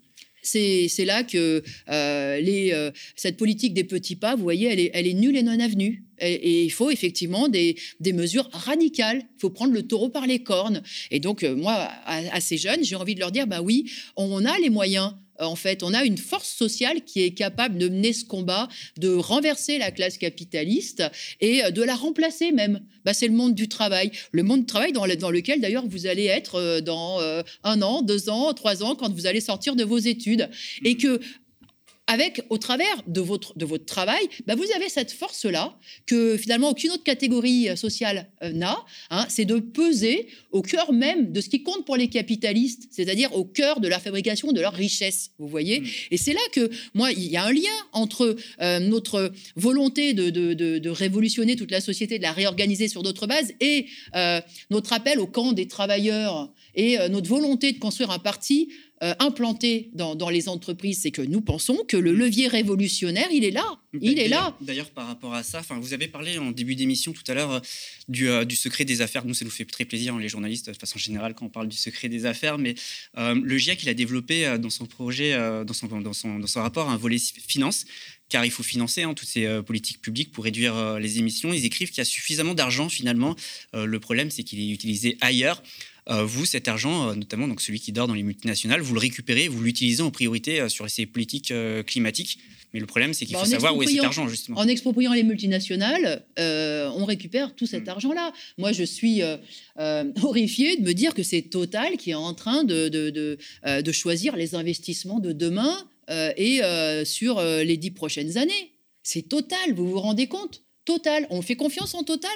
Speaker 2: C'est là que les, cette politique des petits pas, vous voyez, elle est, elle est nulle et non avenue. Et, il faut effectivement des, des mesures radicales. Il faut prendre le taureau par les cornes. Et donc, moi, à, à ces jeunes, j'ai envie de leur dire, bah oui, on a les moyens euh, en fait, on a une force sociale qui est capable de mener ce combat, de renverser la classe capitaliste et euh, de la remplacer même. Bah, c'est le monde du travail. Le monde du travail dans, lequel, d'ailleurs, vous allez être euh, dans un an, deux ans, trois ans, quand vous allez sortir de vos études. Et mmh. que avec, au travers de votre, de votre travail, bah, vous avez cette force-là que finalement aucune autre catégorie euh, sociale euh, n'a. Hein, c'est de peser au cœur même de ce qui compte pour les capitalistes, c'est-à-dire au cœur de la fabrication de leur richesse. Vous voyez mmh. Et c'est là que, moi, il y a un lien entre euh, notre volonté de, de, de, révolutionner toute la société, de la réorganiser sur d'autres bases, et notre appel au camp des travailleurs et notre volonté de construire un parti euh, implanté dans, les entreprises, c'est que nous pensons que le levier révolutionnaire, il est là. Il est là.
Speaker 3: D'ailleurs, par rapport à ça, vous avez parlé en début d'émission tout à l'heure euh, du, euh, du, secret des affaires. Nous, ça nous fait très plaisir, hein, les journalistes, de façon générale, quand on parle du secret des affaires. Mais le GIEC, il a développé dans son projet, dans, son, dans, son, dans son rapport, un volet finance car il faut financer hein, toutes ces politiques publiques pour réduire les émissions. Ils écrivent qu'il y a suffisamment d'argent finalement. le problème, c'est qu'il est utilisé ailleurs. Euh, vous, cet argent, euh, notamment donc celui qui dort dans les multinationales, vous le récupérez, vous l'utilisez en priorité euh, sur ces politiques climatiques. Mais le problème, c'est qu'il bah, faut savoir où est cet argent, justement.
Speaker 2: En expropriant les multinationales, on récupère tout cet hmm. argent-là. Moi, je suis horrifiée de me dire que c'est Total qui est en train de, de, de, choisir les investissements de demain et sur les dix prochaines années. C'est Total, vous vous rendez compte? Total. On fait confiance en Total?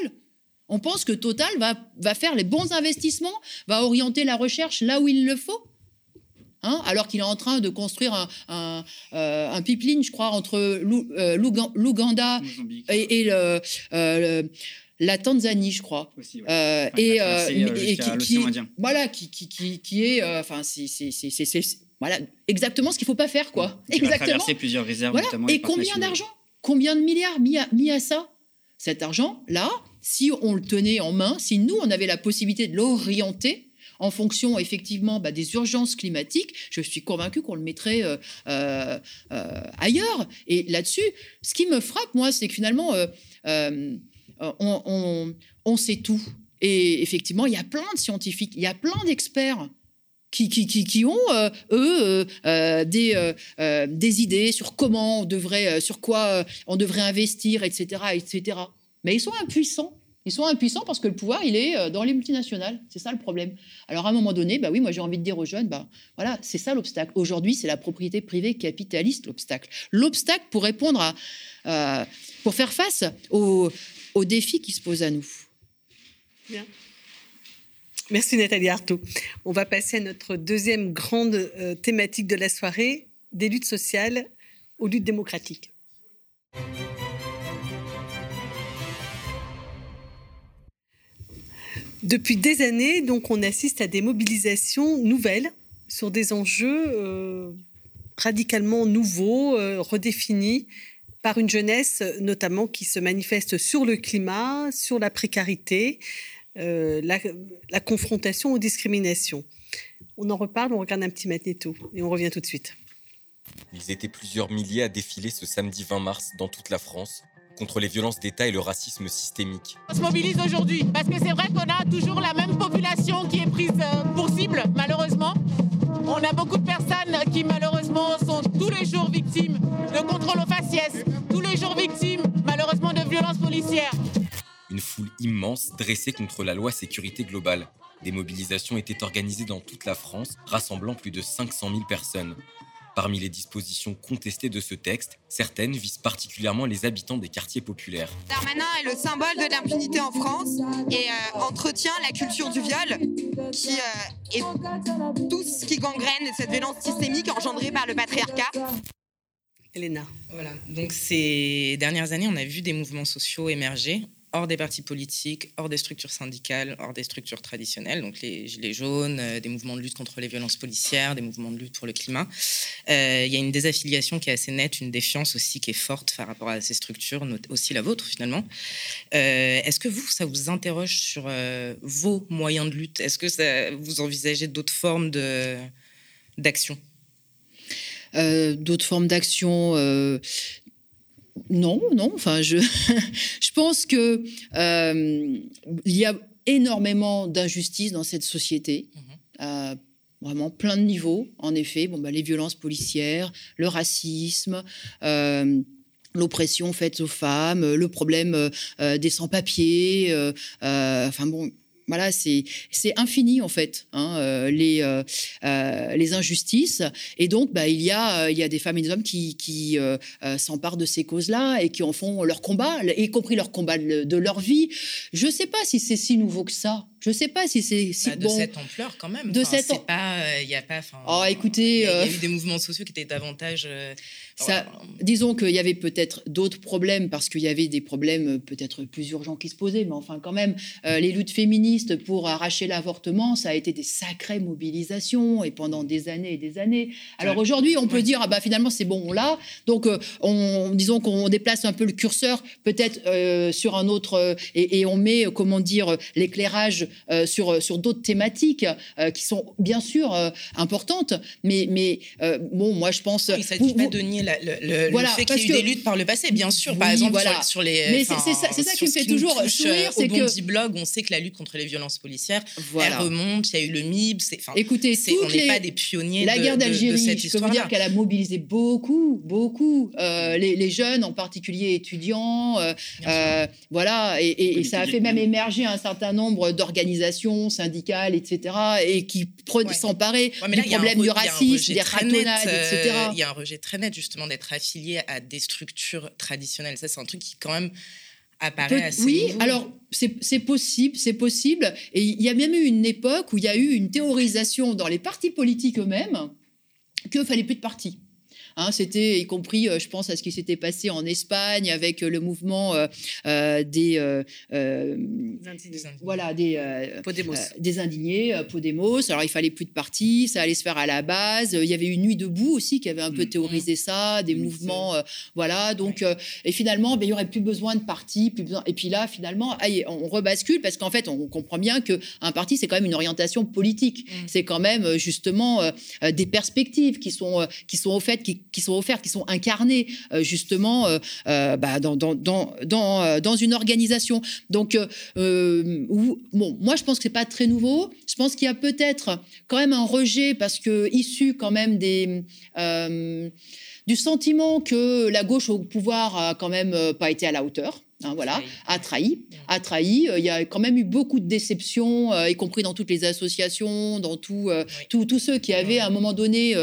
Speaker 2: On pense que Total va, va faire les bons investissements, va orienter la recherche là où il le faut. Hein, alors qu'il est en train de construire un, un, euh, pipeline, je crois, entre euh, l'Ouganda et, euh, la Tanzanie, je crois.
Speaker 3: et, qui,
Speaker 2: voilà, qui, qui, est, enfin, c'est voilà, exactement ce qu'il ne faut pas faire, quoi. exactement.
Speaker 3: plusieurs réserves.
Speaker 2: Et combien d'argent? Combien de milliards? Mis à, mis à ça Cet argent-là, si on le tenait en main, si nous, on avait la possibilité de l'orienter en fonction effectivement bah, des urgences climatiques, je suis convaincue qu'on le mettrait euh, euh, euh, ailleurs. Et là-dessus, ce qui me frappe, moi, c'est que finalement, on, sait tout. Et effectivement, il y a plein de scientifiques, il y a plein d'experts qui, qui, ont, eux, des, des idées sur comment on devrait, sur quoi on devrait investir, etc., etc. Mais ils sont impuissants. Ils sont impuissants parce que le pouvoir, il est euh, dans les multinationales. C'est ça le problème. Alors à un moment donné, bah oui, moi j'ai envie de dire aux jeunes, bah voilà, c'est ça l'obstacle. Aujourd'hui, c'est la propriété privée capitaliste l'obstacle. L'obstacle pour répondre à, euh, pour faire face aux, aux défis qui se posent à nous.
Speaker 1: Bien. Merci Nathalie Artaud. On va passer à notre deuxième grande euh, thématique de la soirée, des luttes sociales aux luttes démocratiques. Depuis des années, donc, on assiste à des mobilisations nouvelles sur des enjeux euh, radicalement nouveaux, euh, redéfinis par une jeunesse notamment qui se manifeste sur le climat, sur la précarité, euh, la, confrontation aux discriminations. On en reparle, on regarde un petit magnéto et on revient tout de suite.
Speaker 6: Ils étaient plusieurs milliers à défiler ce samedi 20 mars dans toute la France contre les violences d'État et le racisme systémique.
Speaker 7: On se mobilise aujourd'hui parce que c'est vrai qu'on a toujours la même population qui est prise euh, pour cible, malheureusement. On a beaucoup de personnes qui malheureusement sont tous les jours victimes de contrôle aux faciès, tous les jours victimes malheureusement de violences policières.
Speaker 6: Une foule immense dressée contre la loi sécurité globale. Des mobilisations étaient organisées dans toute la France, rassemblant plus de 500 000 personnes. Parmi les dispositions contestées de ce texte, certaines visent particulièrement les habitants des quartiers populaires.
Speaker 8: Darmanin est le symbole de l'impunité en France et euh, entretient la culture du viol qui euh, est tout ce qui gangrène cette violence systémique engendrée par le patriarcat.
Speaker 1: Elena.
Speaker 5: Voilà. Donc ces dernières années, on a vu des mouvements sociaux émerger hors des partis politiques, hors des structures syndicales, hors des structures traditionnelles, donc les Gilets jaunes, euh, des mouvements de lutte contre les violences policières, des mouvements de lutte pour le climat. Euh, il y a une désaffiliation qui est assez nette, une défiance aussi qui est forte par rapport à ces structures, aussi la vôtre finalement. Euh, Est-ce que vous, ça vous interroge sur vos moyens de lutte? Est-ce que vous envisagez d'autres formes d'action?
Speaker 2: D'autres formes d'action non, non. Enfin, je, je pense que euh, il y a énormément d'injustices dans cette société. Euh, vraiment plein de niveaux, en effet. Bon, bah, les violences policières, le racisme. euh, L'oppression faite aux femmes, le problème des sans-papiers, enfin bon, voilà, c'est infini en fait, hein, euh, les euh, euh, les injustices. Et donc, bah, il y a il y a des femmes et des hommes qui qui s'emparent de ces causes-là et qui en font leur combat, y compris leur combat de, de leur vie. Je sais pas si c'est si nouveau que ça. Je sais pas si c'est si
Speaker 5: Bah, de
Speaker 2: bon.
Speaker 5: cette ampleur quand même.
Speaker 2: De
Speaker 5: Enfin,
Speaker 2: cette
Speaker 5: pas, il y a pas.
Speaker 2: Oh, écoutez,
Speaker 5: il y, a, il y a
Speaker 2: euh,
Speaker 5: eu des mouvements sociaux qui étaient davantage. euh,
Speaker 2: Ça, disons qu'il y avait peut-être d'autres problèmes parce qu'il y avait des problèmes euh, peut-être plus urgents qui se posaient, mais enfin quand même, euh, les luttes féministes pour arracher l'avortement, ça a été des sacrées mobilisations et pendant des années et des années. Alors aujourd'hui, on peut dire ah bah finalement c'est bon, on l'a. Donc euh, on, disons qu'on déplace un peu le curseur peut-être euh, sur un autre euh, et, et on met euh, comment dire euh, l'éclairage euh, sur sur d'autres thématiques euh, qui sont bien sûr euh, importantes, mais mais euh, bon moi je pense.
Speaker 5: Il ne s'agit
Speaker 2: vous-
Speaker 5: pas
Speaker 2: vous-
Speaker 5: de nier la- le, le- le
Speaker 2: Voilà,
Speaker 5: fait qu'il y ait eu des luttes par le passé, bien sûr. Par
Speaker 2: Oui,
Speaker 5: exemple,
Speaker 2: voilà.
Speaker 5: sur, sur les.
Speaker 2: Mais c'est- ça- ça qui me fait toujours sourire,
Speaker 5: euh,
Speaker 2: c'est que-
Speaker 5: Bondi Blog, on sait que la lutte contre les violences policières,
Speaker 2: Voilà.
Speaker 5: elle remonte. Il y a eu le MIB. c'est-
Speaker 2: Écoutez,
Speaker 5: c'est- on n'est
Speaker 2: les-
Speaker 5: pas des pionniers
Speaker 2: La
Speaker 5: de,
Speaker 2: guerre d'Algérie,
Speaker 5: cette
Speaker 2: je peux vous dire qu'elle a mobilisé beaucoup, beaucoup euh, les, les jeunes, en particulier étudiants. euh, euh, voilà, et, et- et ça a fait même émerger un certain nombre d'organisations syndicales, etc., et qui
Speaker 5: Ouais.
Speaker 2: s'emparaient
Speaker 5: Ouais,
Speaker 2: du
Speaker 5: là,
Speaker 2: problème du racisme, des ratonnades,
Speaker 5: euh,
Speaker 2: etc.
Speaker 5: Il y a un rejet très net, justement, d'être affilié à des structures traditionnelles. Ça, c'est un truc qui, quand même, apparaît
Speaker 2: Peut-
Speaker 5: assez
Speaker 2: oui,
Speaker 5: nouveau.
Speaker 2: alors c'est c'est possible, c'est possible. Et il y a même eu une époque où il y a eu une théorisation dans les partis politiques eux-mêmes qu'il fallait plus de partis. Hein, C'était y compris, euh, je pense, à ce qui s'était passé en Espagne avec euh, le mouvement euh, des, euh, voilà, des,
Speaker 1: Podemos.
Speaker 2: des indignés, Podemos. Alors, il fallait plus de partis, ça allait se faire à la base. Il y avait eu Nuit debout aussi qui avait un peu
Speaker 3: Mhm.
Speaker 2: théorisé ça, des
Speaker 3: Mhm.
Speaker 2: mouvements, voilà. Donc, et finalement, ben, il y aurait plus besoin de partis, plus besoin. Et puis là, finalement, on rebascule parce qu'en fait, on comprend bien que un parti, c'est quand même une orientation politique. C'est quand même justement euh, des perspectives qui sont euh, qui sont offertes, qui, qui sont offertes, qui sont incarnées euh, justement euh, euh, bah, dans dans dans dans, euh, dans une organisation. Donc euh, euh, où- bon, moi je pense que c'est pas très nouveau. Je pense qu'il y a peut-être quand même un rejet parce que issu quand même des euh, du sentiment que la gauche au pouvoir a quand même euh, pas été à la hauteur. Hein, voilà, a trahi, a trahi. Il y a quand même eu beaucoup de déceptions, y compris dans toutes les associations, dans tout, tous ceux qui avaient à un moment donné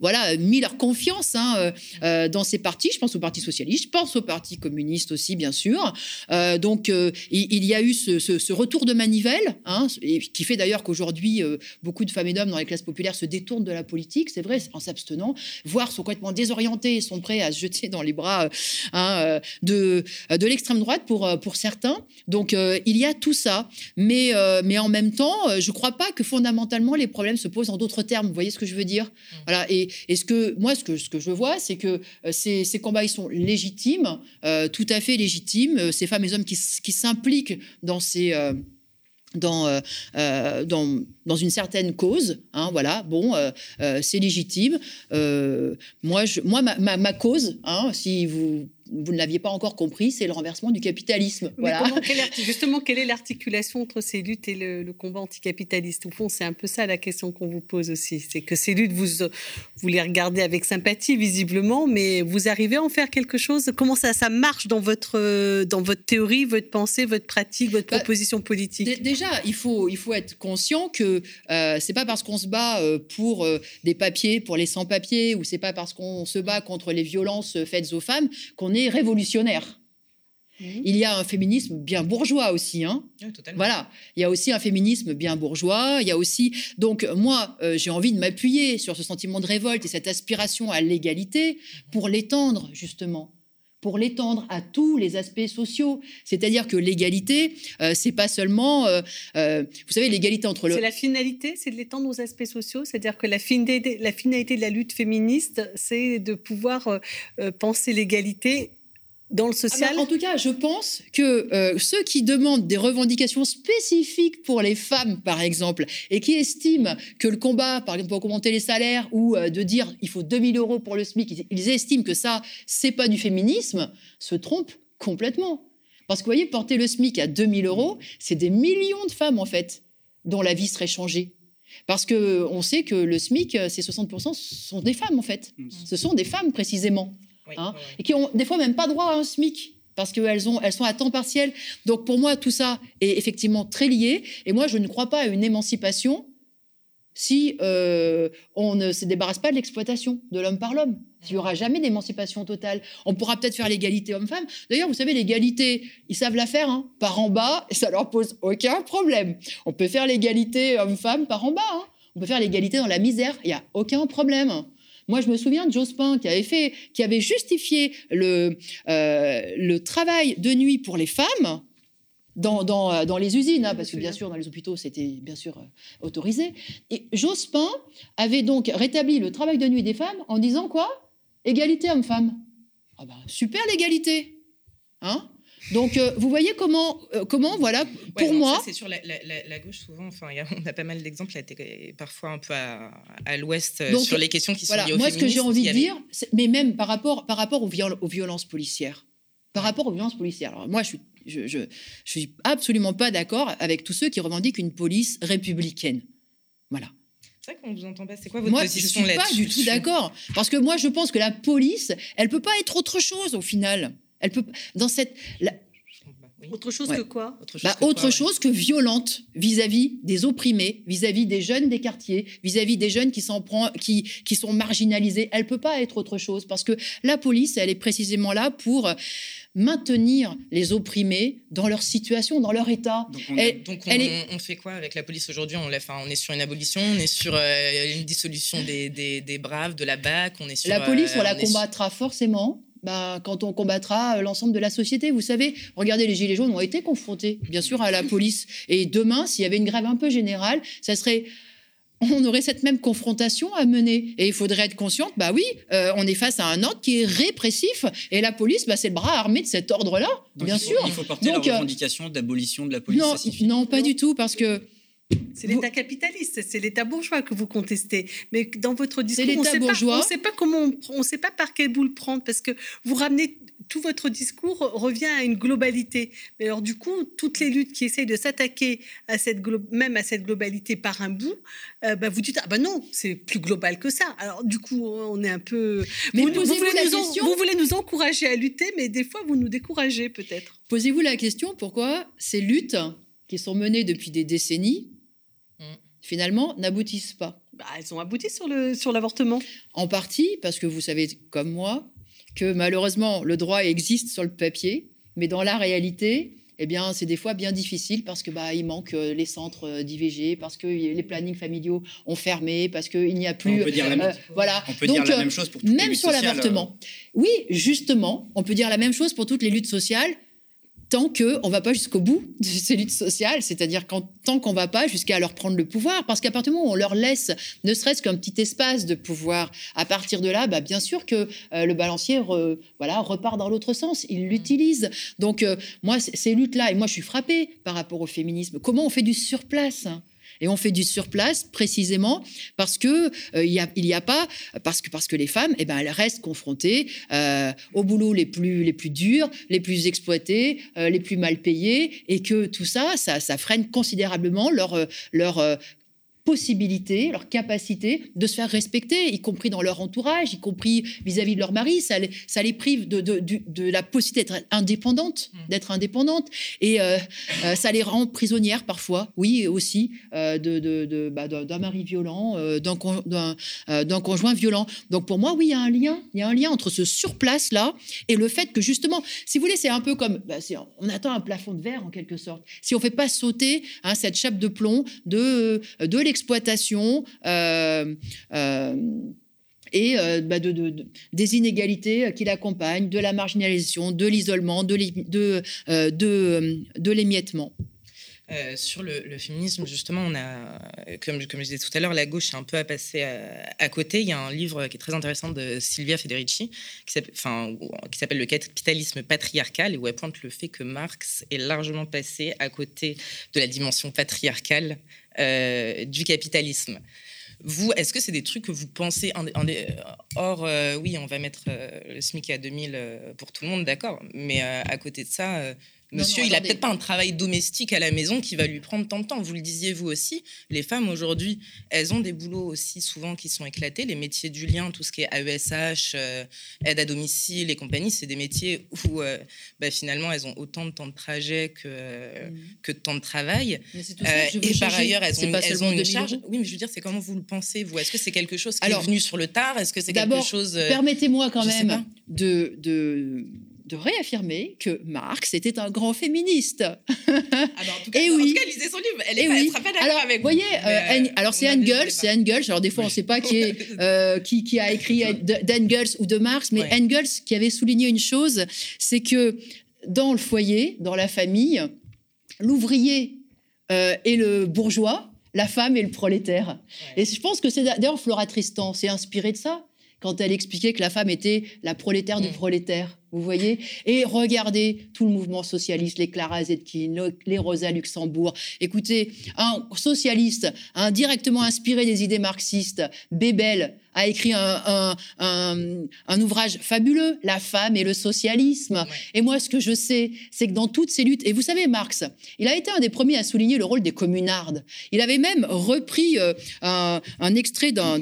Speaker 2: voilà, mis leur confiance hein, euh, euh, dans ces partis. Je pense au Parti socialiste, je pense au Parti communiste aussi, bien sûr. Euh, donc, il, y a eu ce, retour de manivelle, hein, qui fait d'ailleurs qu'aujourd'hui, beaucoup de femmes et d'hommes dans les classes populaires se détournent de la politique, c'est vrai, en s'abstenant, voire sont complètement désorientés et sont prêts à se jeter dans les bras hein, de, de l'extrême droite pour, pour certains. Donc, il y a tout ça. Mais, mais en même temps, je ne crois pas que fondamentalement, les problèmes se posent en d'autres termes. Vous voyez ce que je veux dire? Mmh. Voilà. Et, ce que moi, ce que, ce que je vois, c'est que euh, ces, combats, ils sont légitimes, euh, tout à fait légitimes. Euh, ces femmes et hommes qui, s'impliquent dans ces dans, dans, dans, une certaine cause. Hein, voilà, bon, c'est légitime. moi, je, moi ma, ma, cause, hein, si vous vous ne l'aviez pas encore compris, c'est le renversement du capitalisme. voilà.
Speaker 1: justement, quelle est l'articulation entre ces luttes et le, combat anticapitaliste? Au fond, c'est un peu ça la question qu'on vous pose aussi. C'est que ces luttes, vous, vous les regardez avec sympathie, visiblement, mais vous arrivez à en faire quelque chose? Comment ça, ça marche dans votre, dans votre théorie, votre pensée, votre pratique, votre bah, proposition politique?
Speaker 2: Déjà, il faut, il faut être conscient que euh, c'est pas parce qu'on se bat euh, pour euh, des papiers, pour les sans-papiers, ou c'est pas parce qu'on se bat contre les violences faites aux femmes qu'on est révolutionnaire. Mhm. Il y a un féminisme bien bourgeois aussi. Hein. voilà, il y a aussi un féminisme bien bourgeois. Il y a aussi donc moi euh, j'ai envie de m'appuyer sur ce sentiment de révolte et cette aspiration à l'égalité pour l'étendre justement pour l'étendre à tous les aspects sociaux. C'est-à-dire que l'égalité, euh, c'est pas seulement, euh, vous savez, l'égalité entre le.
Speaker 1: C'est la finalité, c'est de l'étendre aux aspects sociaux. C'est-à-dire que la la finalité de la lutte féministe, c'est de pouvoir penser l'égalité dans le ah social
Speaker 2: En tout cas, je pense que euh, ceux qui demandent des revendications spécifiques pour les femmes, par exemple, et qui estiment que le combat, par exemple, pour augmenter les salaires ou euh, de dire il faut 2000 euros pour le SMIC, ils, estiment que ça, c'est pas du féminisme, se trompent complètement. Parce que vous voyez, porter le SMIC à 2000 euros, c'est des millions de femmes, en fait, dont la vie serait changée. Parce qu'on sait que le SMIC, c'est 60% sont des femmes, en fait. Mmh. Ce sont des femmes, précisément. Hein, et qui ont des fois même pas droit à un SMIC parce qu'elles elles sont à temps partiel. Donc pour moi, tout ça est effectivement très lié. Et moi, je ne crois pas à une émancipation si euh, on ne se débarrasse pas de l'exploitation de l'homme par l'homme. Il n'y aura jamais d'émancipation totale. On pourra peut-être faire l'égalité homme-femme. D'ailleurs, vous savez, l'égalité, ils savent la faire hein, par en bas, et ça leur pose aucun problème. On peut faire l'égalité homme-femme par en bas. Hein. On peut faire l'égalité dans la misère, il n'y a aucun problème. Moi, je me souviens de Jospin qui avait fait, qui avait justifié le, euh, le travail de nuit pour les femmes. Dans, dans, euh, dans les usines, hein, parce que bien sûr, dans les hôpitaux, c'était bien sûr euh, autorisé. Et Jospin avait donc rétabli le travail de nuit des femmes en disant quoi? Égalité homme-femme. Ah ben, super l'égalité. Hein? Donc, euh, vous voyez comment, euh, comment voilà, pour moi.
Speaker 5: C'est sur la, gauche, souvent, enfin, on a pas mal d'exemples, parfois un peu à, l'ouest, euh, sur les questions qui sont liées
Speaker 2: Moi, ce que j'ai envie de dire, mais même par rapport, par rapport aux, aux violences policières, par rapport aux violences policières. Alors, moi, je suis, je, je, suis absolument pas d'accord avec tous ceux qui revendiquent une police républicaine. Voilà.
Speaker 5: C'est vrai qu'on vous entend pas. C'est quoi votre position
Speaker 2: là-dessus Moi, je suis pas du tout d'accord. Parce que moi, je pense que la police, elle peut pas être autre chose au final. Elle peut dans cette
Speaker 1: autre chose que quoi
Speaker 2: Autre chose, bah, que, autre chose que, violente vis-à-vis des opprimés, vis-à-vis des jeunes des quartiers, vis-à-vis des jeunes qui, s'en qui, qui sont marginalisés. Elle peut pas être autre chose parce que la police, elle est précisément là pour maintenir les opprimés dans leur situation, dans leur état.
Speaker 5: Donc on, fait quoi avec la police aujourd'hui? On, on est sur une abolition, on est sur euh, une dissolution des, des, braves, de la BAC, on est sur...
Speaker 2: La police, on euh, la combattra forcément bah, quand on combattra euh, l'ensemble de la société. Vous savez, regardez, les Gilets jaunes ont été confrontés, bien sûr, à la police. Et demain, s'il y avait une grève un peu générale, ça serait on aurait cette même confrontation à mener. Et il faudrait être conscient, bah oui, euh, on est face à un ordre qui est répressif. Et la police, bah, c'est le bras armé de cet ordre-là, bien sûr.
Speaker 3: Il faut porter Donc, la euh, revendication d'abolition de la police.
Speaker 2: Non, non pas du tout, parce que
Speaker 1: c'est l'État capitaliste, c'est l'État bourgeois que vous contestez. Mais dans votre discours,
Speaker 2: on ne sait,
Speaker 1: pas, comment, on ne sait pas par quel bout le prendre, parce que vous ramenez tout votre discours revient à une globalité. Mais alors du coup, toutes les luttes qui essayent de s'attaquer à cette même à cette globalité par un bout, euh, bah, vous dites ah ben non, c'est plus global que ça. Alors du coup, on est un peu.
Speaker 2: Mais
Speaker 1: vous, voulez nous vous voulez nous encourager à lutter, mais des fois vous nous découragez peut-être.
Speaker 2: Posez-vous la question pourquoi ces luttes qui sont menées depuis des décennies. Finalement, n'aboutissent pas.
Speaker 1: Bah, elles ont abouti sur le sur l'avortement.
Speaker 2: En partie parce que vous savez comme moi que malheureusement le droit existe sur le papier, mais dans la réalité, eh bien c'est des fois bien difficile parce que bah il manque euh, les centres euh, d'IVG, parce que les plannings familiaux ont fermé, parce qu'il n'y a plus.
Speaker 3: On peut dire la,
Speaker 2: euh, voilà.
Speaker 3: on peut
Speaker 2: Donc,
Speaker 3: dire la
Speaker 2: euh,
Speaker 3: même chose pour toutes les
Speaker 2: même
Speaker 3: luttes
Speaker 2: sur
Speaker 3: sociales,
Speaker 2: l'avortement. Oui, justement, on peut dire la même chose pour toutes les luttes sociales tant qu'on ne va pas jusqu'au bout de ces luttes sociales, c'est-à-dire tant qu'on ne va pas jusqu'à leur prendre le pouvoir, parce qu'à partir du moment où on leur laisse ne serait-ce qu'un petit espace de pouvoir, à partir de là, bah, bien sûr que euh, le balancier re- voilà, repart dans l'autre sens, il l'utilise. Donc euh, moi, ces luttes-là, et moi je suis frappée par rapport au féminisme, comment on fait du surplace hein? Et on fait du surplace précisément parce que euh, a, pas parce que parce que les femmes eh ben restent confrontées euh, aux boulots les plus les plus durs, les plus exploités, euh, les plus mal payés et que tout ça ça, freine considérablement leur euh, leur possibilité, leur capacité de se faire respecter, y compris dans leur entourage, y compris vis-à-vis de leur mari. Ça, les- ça les prive de, de, la possibilité d'être indépendante, d'être indépendante. Et euh, euh, ça les rend prisonnières parfois, oui, aussi, euh, de, bah, d'un mari violent, euh, d'un con- d'un d'un conjoint violent. Donc pour moi, oui, il y a un lien. Il y a un lien entre ce surplace-là et le fait que justement, si vous voulez, c'est un peu comme, bah, on attend un plafond de verre en quelque sorte. Si on fait pas sauter hein, cette chape de plomb de, de l'exploitation. euh, euh, et euh, bah, de, de- de- des inégalités qui l'accompagnent, de la marginalisation, de l'isolement, de, l'é- de, de, de l'émiettement.
Speaker 5: Sur le, féminisme, justement, on a, comme, je disais tout à l'heure, la gauche est un peu à passer à, côté. Il y a un livre qui est très intéressant de Silvia Federici, qui s'appelle Le capitalisme patriarcal, et où elle pointe le fait que Marx est largement passé à côté de la dimension patriarcale euh, du capitalisme. Vous, est-ce que c'est des trucs que vous pensez en, Or, euh, oui, on va mettre euh, le SMIC à 2000 euh, pour tout le monde, d'accord. Mais à côté de ça, euh,
Speaker 2: Non,
Speaker 5: monsieur,
Speaker 2: non,
Speaker 5: il a peut-être pas un travail domestique à la maison qui va lui prendre tant de temps. Vous le disiez vous aussi. Les femmes aujourd'hui, elles ont des boulots aussi souvent qui sont éclatés. Les métiers du lien, tout ce qui est AESH, euh, aide à domicile et compagnie, c'est des métiers où euh, bah, finalement elles ont autant de temps de trajet que, euh, que de temps de travail.
Speaker 2: Mais tout
Speaker 5: Euh,
Speaker 2: ça que je veux
Speaker 5: et par ailleurs, elles ont,
Speaker 2: pas
Speaker 5: elles
Speaker 2: seulement
Speaker 5: ont une
Speaker 2: 2000
Speaker 5: charge. Oui, mais je veux dire, c'est comment vous le pensez, vous? Est-ce que c'est quelque chose qui
Speaker 2: Alors,
Speaker 5: est venu sur le tard? Est-ce que c'est quelque chose. euh,
Speaker 2: permettez-moi quand même de, de, de réaffirmer que Marx était un grand féministe.
Speaker 5: Ah bah, en tout cas, en
Speaker 2: oui.
Speaker 5: tout cas, lisez son livre. Elle est pas,
Speaker 2: oui.
Speaker 5: elle sera pas d'accord
Speaker 2: Alors,
Speaker 5: avec
Speaker 2: vous voyez, euh,
Speaker 5: euh,
Speaker 2: alors c'est Engels, c'est Engels. Alors des fois, on ne sait pas qui, est, euh, qui, qui a écrit de- d'Engels ou de Marx, mais. Engels qui avait souligné une chose, c'est que dans le foyer, dans la famille, l'ouvrier euh, et le bourgeois, la femme et le prolétaire. Et je pense que c'est d'ailleurs Flora Tristan s'est inspirée de ça quand elle expliquait que la femme était la prolétaire du
Speaker 5: Mm.
Speaker 2: prolétaire. Vous voyez? Et regardez tout le mouvement socialiste, les Clara Zetkin, le- les Rosa Luxembourg. Écoutez, un socialiste, un directement inspiré des idées marxistes, Bebel, a écrit un, un- un- un ouvrage fabuleux, La femme et le socialisme. Et moi, ce que je sais, c'est que dans toutes ces luttes, et vous savez, Marx, il a été un des premiers à souligner le rôle des communardes. Il avait même repris euh, un, extrait d'un-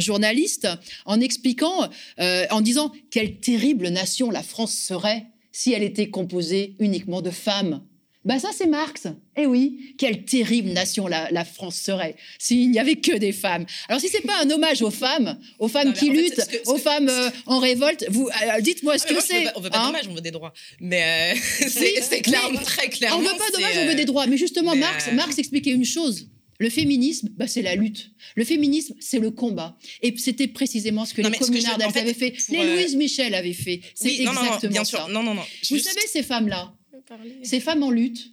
Speaker 2: journaliste en expliquant, euh, en disant quelle terrible nation la France serait si elle était composée uniquement de femmes. Ben ça, c'est Marx. Eh oui, quelle terrible nation la, la France serait s'il n'y avait que des femmes. Alors si c'est pas un hommage aux femmes, aux femmes
Speaker 5: Non,
Speaker 2: qui
Speaker 5: fait,
Speaker 2: luttent,
Speaker 5: que-
Speaker 2: aux
Speaker 5: que-
Speaker 2: femmes euh, en révolte, vous euh, dites-moi ce
Speaker 5: Ah,
Speaker 2: que c'est.
Speaker 5: On veut pas
Speaker 2: hein.
Speaker 5: de dommage, on veut des droits. Mais euh,
Speaker 2: Oui,
Speaker 5: c'est c'est clairement, très clairement.
Speaker 2: On veut pas
Speaker 5: c'est,
Speaker 2: dommage, on veut des droits. Mais justement,
Speaker 5: mais,
Speaker 2: Marx, Marx expliquait une chose. Le féminisme, bah, c'est la lutte. Le féminisme, c'est le combat. Et c'était précisément ce que
Speaker 5: Non,
Speaker 2: les
Speaker 5: je- en fait,
Speaker 2: avaient fait. Les
Speaker 5: euh,
Speaker 2: Louise Michel avaient fait. C'est
Speaker 5: Oui, non, non, non,
Speaker 2: exactement
Speaker 5: bien
Speaker 2: ça.
Speaker 5: sûr. Non, non, non.
Speaker 2: Vous
Speaker 5: Juste-
Speaker 2: savez, ces femmes-là, ces femmes en lutte,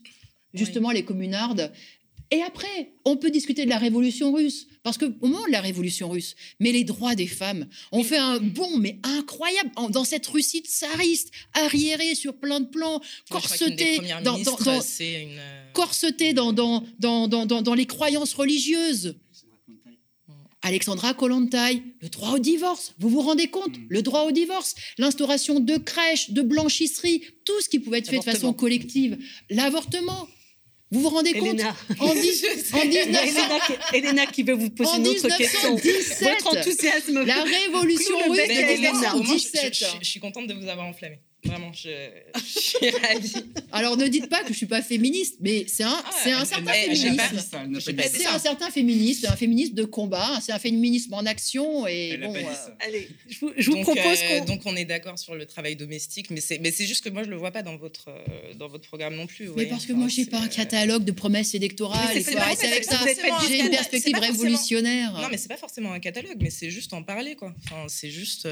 Speaker 2: justement les communardes. Et après, on peut discuter de la révolution russe, parce qu'au moment de la révolution russe, mais les droits des femmes ont fait un bond, mais incroyable, en- dans cette Russie tsariste, arriérée sur plein de plans, corsetée dans, dans- dans-
Speaker 5: une. euh,
Speaker 2: corsetée dans, dans, dans, dans, dans- dans les croyances religieuses. Alexandra Kollontai, le droit au divorce. Vous vous rendez compte?
Speaker 3: Mm.
Speaker 2: Le droit au divorce, l'instauration de crèches, de blanchisseries, tout ce qui pouvait être fait de façon collective. L'avortement. Vous vous rendez compte?
Speaker 1: Elena.
Speaker 2: En, dix- en
Speaker 1: Il y a
Speaker 2: 1900
Speaker 1: Elena, qui- Elena qui veut vous poser
Speaker 2: En
Speaker 1: une autre question.
Speaker 2: 1917,
Speaker 1: Votre enthousiasme.
Speaker 2: la révolution russe de
Speaker 1: à Elena.
Speaker 5: Au moins, je,
Speaker 2: 1917.
Speaker 5: je- je- je suis contente de vous avoir enflammé. Vraiment, je, je suis ravie.
Speaker 2: Alors ne dites pas que je suis pas féministe, mais c'est un,
Speaker 5: Ah,
Speaker 2: c'est un certain féminisme. C'est
Speaker 3: ça.
Speaker 2: un certain féminisme, un féminisme de combat, c'est un féminisme en action et bon.
Speaker 3: pas dit
Speaker 2: euh,
Speaker 3: ça.
Speaker 1: Allez, je vous, je vous
Speaker 5: donc,
Speaker 1: propose
Speaker 5: euh,
Speaker 1: qu'on...
Speaker 5: donc on est d'accord sur le travail domestique, mais c'est mais c'est juste que moi je le vois pas dans votre euh, dans votre programme non plus.
Speaker 2: Mais
Speaker 5: voyez.
Speaker 2: parce que
Speaker 5: Enfin,
Speaker 2: moi, j'ai pas un
Speaker 5: euh,
Speaker 2: catalogue de promesses électorales.
Speaker 1: C'est
Speaker 2: avec ça. J'ai une perspective révolutionnaire.
Speaker 5: Non, mais c'est pas forcément un catalogue, mais c'est juste en parler quoi. Enfin, c'est juste.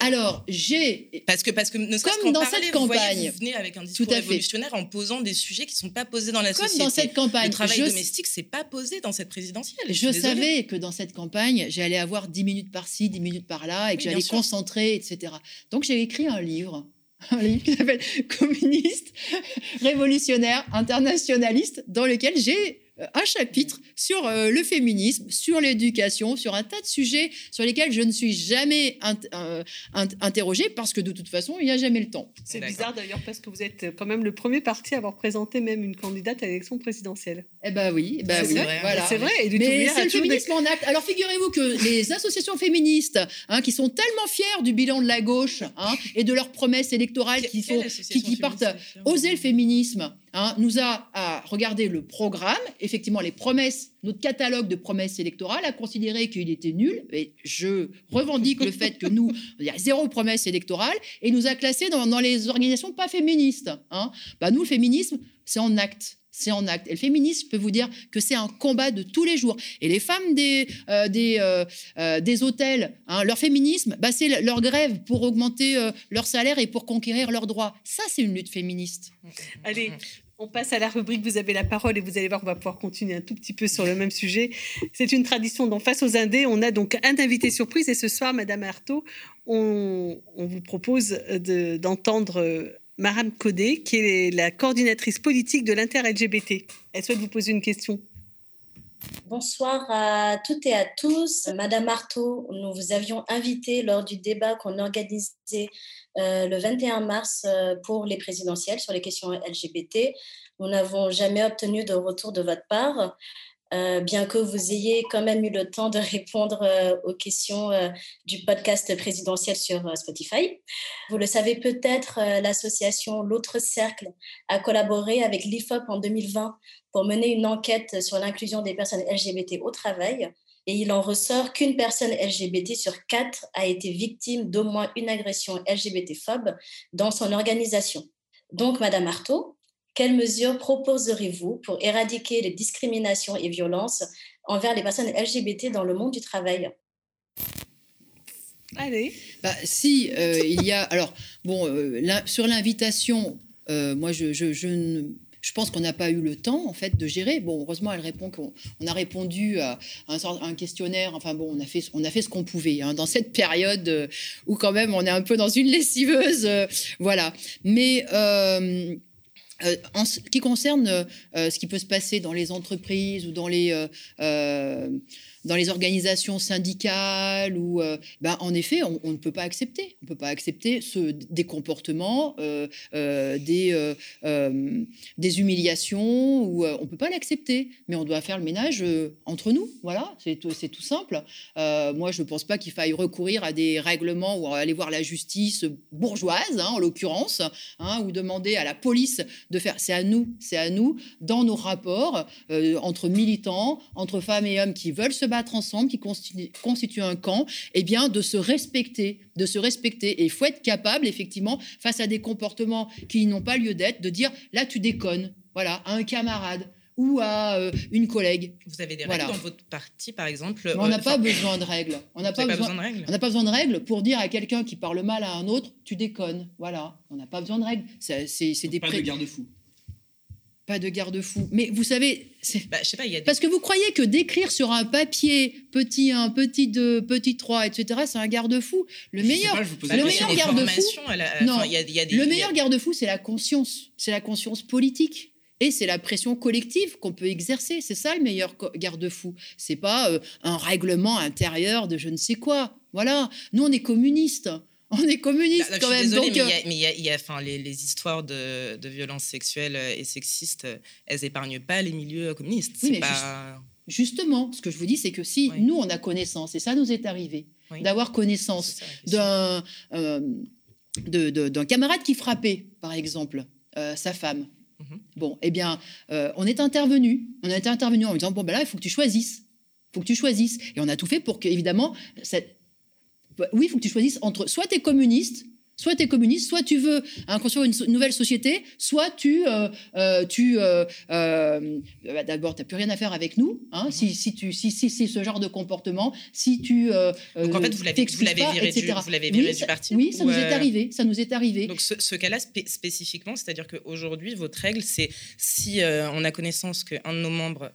Speaker 2: Alors, j'ai.
Speaker 5: Parce que, parce que ne serait-ce
Speaker 2: Comme
Speaker 5: qu'en
Speaker 2: dans
Speaker 5: parler,
Speaker 2: cette
Speaker 5: vous voyez,
Speaker 2: campagne.
Speaker 5: vous venez avec un discours
Speaker 2: Tout à fait.
Speaker 5: révolutionnaire en posant des sujets qui ne sont pas posés dans la
Speaker 2: Comme
Speaker 5: société.
Speaker 2: dans cette campagne,
Speaker 5: Le travail
Speaker 2: je,
Speaker 5: domestique, c'est pas posé dans cette présidentielle.
Speaker 2: je savais que dans cette campagne, j'allais avoir 10 minutes par-ci, 10 minutes par-là, et que
Speaker 5: Oui,
Speaker 2: j'allais concentrer, etc. Donc, j'ai écrit un livre. Un livre qui s'appelle Communiste, révolutionnaire, internationaliste, dans lequel j'ai un chapitre sur euh, le féminisme, sur l'éducation, sur un tas de sujets sur lesquels je ne suis jamais int- euh, int- interrogée parce que de toute façon, il n'y a jamais le temps.
Speaker 1: C'est bizarre d'ailleurs parce que vous êtes quand même le premier parti à avoir présenté même une candidate à l'élection présidentielle.
Speaker 2: Eh ben oui, eh ben
Speaker 5: C'est
Speaker 2: oui,
Speaker 5: vrai,
Speaker 2: voilà.
Speaker 1: C'est vrai. Et
Speaker 2: Mais c'est le
Speaker 1: des-
Speaker 2: féminisme en acte. Alors figurez-vous que les associations féministes, hein, qui sont tellement fières du bilan de la gauche hein, et de leurs promesses électorales qui, sont, qui, qui partent oser le féminisme, hein, nous a à regarder le programme, effectivement les promesses, notre catalogue de promesses électorales, a considéré qu'il était nul. Et je revendique le fait que nous, il y a zéro promesse électorale, et nous a classés dans, les organisations pas féministes. Hein. Bah, nous, le féminisme, c'est en acte. C'est en acte. Et le féminisme, je peux vous dire que c'est un combat de tous les jours. Et les femmes des, euh, des, euh, euh, des hôtels, hein, leur féminisme, bah, c'est le- leur grève pour augmenter leur salaire et pour conquérir leurs droits. Ça, c'est une lutte féministe.
Speaker 1: Allez, on passe à la rubrique Vous avez la parole et vous allez voir, on va pouvoir continuer un tout petit peu sur le même sujet. C'est une tradition dans Face aux Indés. On a donc un invité surprise et ce soir, Madame Artaud, on, vous propose de- d'entendre euh, Maram Kodé, qui est la coordinatrice politique de l'Inter-LGBT. Elle souhaite vous poser une question.
Speaker 9: Bonsoir à toutes et à tous. Madame Artaud, nous vous avions invité lors du débat qu'on organisait le 21 mars euh, pour les présidentielles sur les questions LGBT. Nous n'avons jamais obtenu de retour de votre part, euh, bien que vous ayez quand même eu le temps de répondre euh, aux questions euh, du podcast présidentiel sur euh, Spotify. Vous le savez peut-être, euh, l'association L'autre Cercle a collaboré avec l'IFOP en 2020 pour mener une enquête sur l'inclusion des personnes LGBT au travail. Et il en ressort qu'une personne LGBT sur quatre a été victime d'au moins une agression LGBT-phobe dans son organisation. Donc, Madame Artaud, quelles mesures proposerez-vous pour éradiquer les discriminations et violences envers les personnes LGBT dans le monde du travail?
Speaker 1: Allez.
Speaker 2: Bah, si euh, il y a alors bon euh, sur l'invitation, euh, moi je, je, je ne- je pense qu'on n'a pas eu le temps en fait de gérer. Bon, heureusement, elle répond qu'on on a répondu à un, questionnaire. Enfin bon, on a fait on a fait ce qu'on pouvait hein, dans cette période euh, où quand même on est un peu dans une lessiveuse, euh, voilà. Mais euh, euh, en ce qui concerne euh, ce qui peut se passer dans les entreprises ou dans les euh, euh, dans les organisations syndicales ou euh, ben, en effet on, ne peut pas accepter. On peut pas accepter ce, des comportements euh, euh, des des humiliations ou on peut pas l'accepter. Mais on doit faire le ménage entre nous. Voilà. C'est tout, c'est tout simple. Moi je pense pas qu'il faille recourir à des règlements ou aller voir la justice bourgeoise hein, en l'occurrence hein, ou demander à la police de faire. C'est à nous c'est à nous dans nos rapports entre militants entre femmes et hommes qui veulent se battre ensemble qui constituent, constituent un camp et bien de se respecter de se respecter et il faut être capable effectivement face à des comportements qui n'ont pas lieu d'être de dire là tu déconnes voilà à un camarade ou à euh, une collègue
Speaker 5: Vous avez des
Speaker 2: Voilà.
Speaker 5: règles dans votre parti, par exemple.
Speaker 2: Mais on n'a
Speaker 5: euh,
Speaker 2: pas
Speaker 5: enfin,
Speaker 2: besoin de règles on n'a pas
Speaker 5: avez
Speaker 2: besoin
Speaker 5: de règles.
Speaker 2: on n'a pas besoin de règles pour dire à quelqu'un qui parle mal à un autre, tu déconnes. Voilà, on n'a pas besoin de règles. C'est des
Speaker 3: Pas
Speaker 2: pré-
Speaker 3: de garde-fou.
Speaker 2: Pas de garde-fou. Mais vous savez, c'est
Speaker 5: Bah, je sais pas, il y a des...
Speaker 2: parce que vous croyez que d'écrire sur un papier petit 1, petit 2, petit 3, etc., c'est un garde-fou. Le meilleur, le meilleur garde-fou, Non.
Speaker 5: enfin, il y a- il y a des-
Speaker 2: le meilleur garde-fou, c'est la conscience. C'est la conscience politique. Et c'est la pression collective qu'on peut exercer. C'est ça le meilleur garde-fou. C'est pas euh, un règlement intérieur de je ne sais quoi. Voilà. Nous, on est communistes. On est communistes quand même.
Speaker 5: Désolée, mais il y a, y a enfin, les, les, histoires de, de violences sexuelles et sexistes, elles épargnent pas les milieux communistes.
Speaker 2: Oui,
Speaker 5: pas...
Speaker 2: justement, ce que je vous dis, c'est que si nous, on a connaissance, et ça nous est arrivé, d'avoir connaissance d'un euh, d'un camarade qui frappait, par exemple, euh, sa femme. Mhm. Bon, eh bien, euh, on est intervenu. On a été intervenu en disant bon ben là, il faut que tu choisisses. Il faut que tu choisisses. Et on a tout fait pour que, évidemment, cette... oui, il faut que tu choisisses entre soit tu es communiste, Soit tu es communiste, soit tu veux hein, construire une, nouvelle société, soit tu, euh, euh, tu euh, bah, d'abord, tu n'as plus rien à faire avec nous, hein, mhm. si, si, tu, si, si, si, ce genre de comportement, si tu.
Speaker 5: Donc en fait, vous l'avez, viré, du, vous viré du parti
Speaker 2: Oui, ça nous est arrivé. Ça nous est arrivé.
Speaker 5: Donc ce, cas-là spécifiquement, c'est-à-dire qu'aujourd'hui, votre règle, c'est si on a connaissance qu'un de nos membres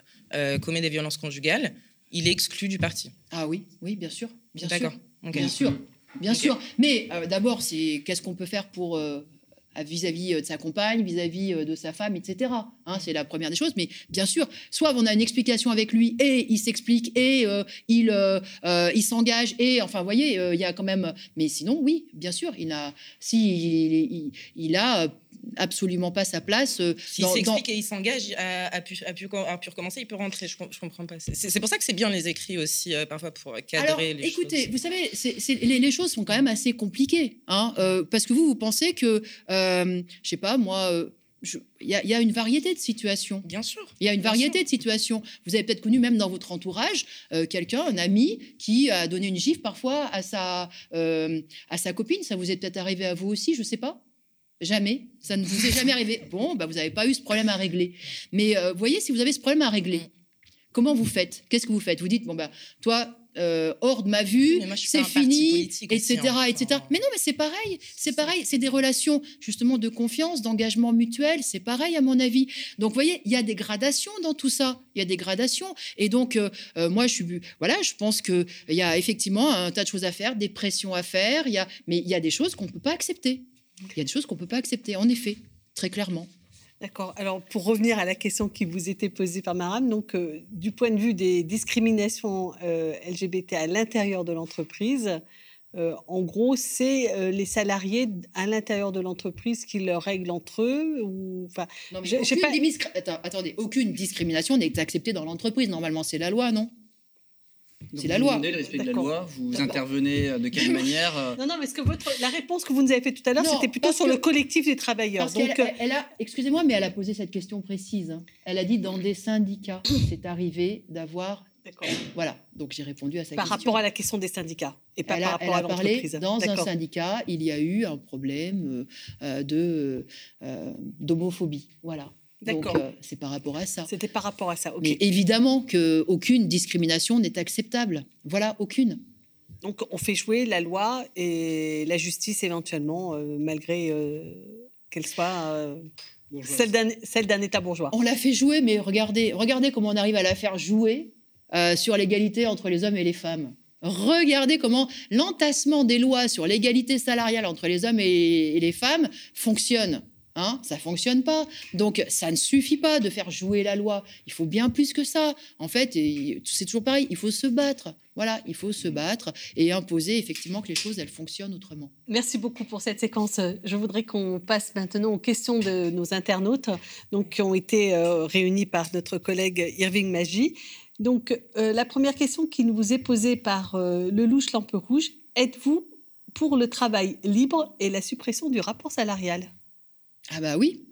Speaker 5: commet des violences conjugales, il est exclu du parti.
Speaker 2: Ah oui, oui, bien sûr. Bien sûr. Bien sûr. Bien sûr. Mais euh, d'abord, c'est qu'est-ce qu'on peut faire pour euh, vis-à-vis euh, de sa compagne, vis-à-vis de sa femme, etc. Hein, c'est la première des choses. Mais bien sûr, soit on a une explication avec lui et il s'explique et il, il s'engage et enfin, vous voyez, il y a quand même. Mais sinon, oui, bien sûr, il a, si il, il a absolument pas sa place. Euh,
Speaker 5: S'il s'explique et il s'engage pu, à, pu, recommencer, il peut rentrer. Je, je comprends pas. C'est pour ça que c'est bien les écrits aussi, euh, parfois, pour cadrer
Speaker 2: Alors,
Speaker 5: les
Speaker 2: écoutez, vous savez, les, choses sont quand même assez compliquées. Hein, euh, parce que vous, vous pensez que, je sais pas, moi. il y, a une variété de situations.
Speaker 5: Bien sûr.
Speaker 2: Il y a une variété de situations. Vous avez peut-être connu même dans votre entourage quelqu'un, un ami, qui a donné une gifle parfois à sa, à sa copine. Ça vous est peut-être arrivé à vous aussi, je ne sais pas. Jamais. Ça ne vous est jamais arrivé. Bon, bah, vous n'avez pas eu ce problème à régler. Mais euh, voyez, si vous avez ce problème à régler, comment vous faites? Qu'est-ce que vous faites? Vous dites, bon, bah, toi, euh, hors de ma vue, c'est fini, etc., hein. etc. Mais non, mais c'est pareil, c'est pareil, c'est des relations justement de confiance, d'engagement mutuel, c'est pareil à mon avis. Donc, vous voyez, il y a des gradations dans tout ça, il y a des gradations. Et donc, euh, moi, je suis, voilà, je pense qu'il y a effectivement un tas de choses à faire, des pressions à faire, il y a, mais il y a des choses qu'on ne peut pas accepter. Il y a des choses qu'on ne peut pas accepter, en effet, très clairement.
Speaker 1: D'accord. Alors, pour revenir à la question qui vous était posée par Maram, donc, euh, du point de vue des discriminations euh, LGBT à l'intérieur de l'entreprise, euh, en gros, c'est les salariés à l'intérieur de l'entreprise qui le règlent entre eux ou enfin.
Speaker 2: Non, mais pas... attendez, aucune discrimination n'est acceptée dans l'entreprise. Normalement, c'est la loi, non? C'est la loi.
Speaker 3: Vous le respect de la loi, vous intervenez euh, de quelle manière euh
Speaker 1: Non, non, mais ce que votre, la réponse que vous nous avez faite tout à l'heure, c'était plutôt sur le collectif des travailleurs.
Speaker 2: Parce Donc, elle, a, excusez-moi, mais elle a posé cette question précise. Hein. Elle a dit dans des syndicats, c'est arrivé d'avoir. Voilà, donc j'ai répondu à sa
Speaker 1: par
Speaker 2: question.
Speaker 1: Par rapport à la question des syndicats et pas par rapport
Speaker 2: elle
Speaker 1: a parlé
Speaker 2: dans un syndicat, il y a eu un problème euh, de d'homophobie. Voilà. Donc, euh, c'est par rapport à ça.
Speaker 1: C'était par rapport à ça.
Speaker 2: Mais évidemment qu'aucune discrimination n'est acceptable. Voilà, aucune.
Speaker 1: Donc, on fait jouer la loi et la justice éventuellement, euh, malgré euh, qu'elle soit celle d'un État bourgeois.
Speaker 2: On la fait jouer, mais regardez, regardez comment on arrive à la faire jouer sur l'égalité entre les hommes et les femmes. Regardez comment l'entassement des lois sur l'égalité salariale entre les hommes et les femmes fonctionne. Hein, ça fonctionne pas. Donc, ça ne suffit pas de faire jouer la loi. Il faut bien plus que ça. En fait, c'est toujours pareil. Il faut se battre. Voilà, il faut se battre et imposer effectivement que les choses, elles fonctionnent autrement.
Speaker 1: Merci beaucoup pour cette séquence. Je voudrais qu'on passe maintenant aux questions de nos internautes, donc, qui ont été euh, réunies par notre collègue Irving Magie. Donc, euh, la première question qui nous est posée par euh, Lelouch Lampe Rouge, êtes-vous pour le travail libre et la suppression du rapport salarial?
Speaker 2: Ah bah oui.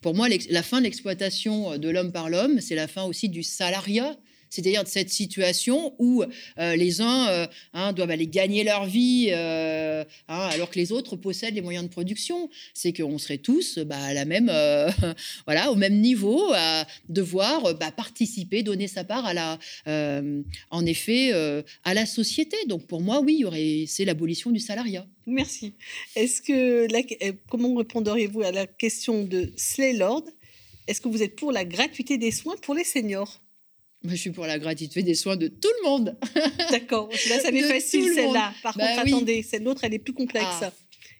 Speaker 2: Pour moi, la fin de l'exploitation euh, de l'homme par l'homme, c'est la fin aussi du salariat c'est-à-dire de cette situation où euh, les uns euh, hein, doivent aller gagner leur vie hein, alors que les autres possèdent les moyens de production. C'est qu'on serait tous bah, à la même, voilà, au même niveau à devoir bah, participer, donner sa part à la, en effet, à la société. Donc pour moi, oui, c'est l'abolition du salariat.
Speaker 1: Merci. Est-ce que euh, comment répondriez-vous à la question de Slay Lord? Est-ce que vous êtes pour la gratuité des soins pour les seniors?
Speaker 2: Moi, je suis pour la gratuité des soins de tout le monde.
Speaker 1: D'accord. Là, ça m'est facile celle-là. Par bah contre, attendez, celle l'autre, elle est plus complexe. Ah.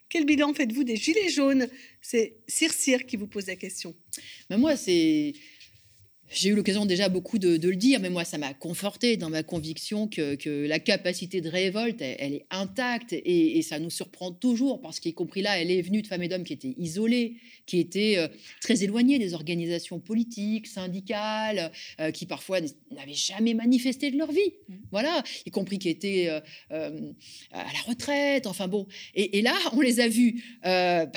Speaker 1: Quel bilan faites-vous des Gilets jaunes? C'est Cire qui vous pose la question.
Speaker 2: Mais moi, c'est j'ai eu l'occasion déjà beaucoup de, le dire, mais moi, ça m'a conforté dans ma conviction que, la capacité de révolte, elle, est intacte et, ça nous surprend toujours parce qu'y compris là, elle est venue de femmes et d'hommes qui étaient isolés, qui étaient euh, très éloignés des organisations politiques, syndicales, euh, qui parfois n'avaient jamais manifesté de leur vie. Mmh. Voilà, y compris qui étaient euh, à la retraite, enfin bon. Et, là, on les a vus bah,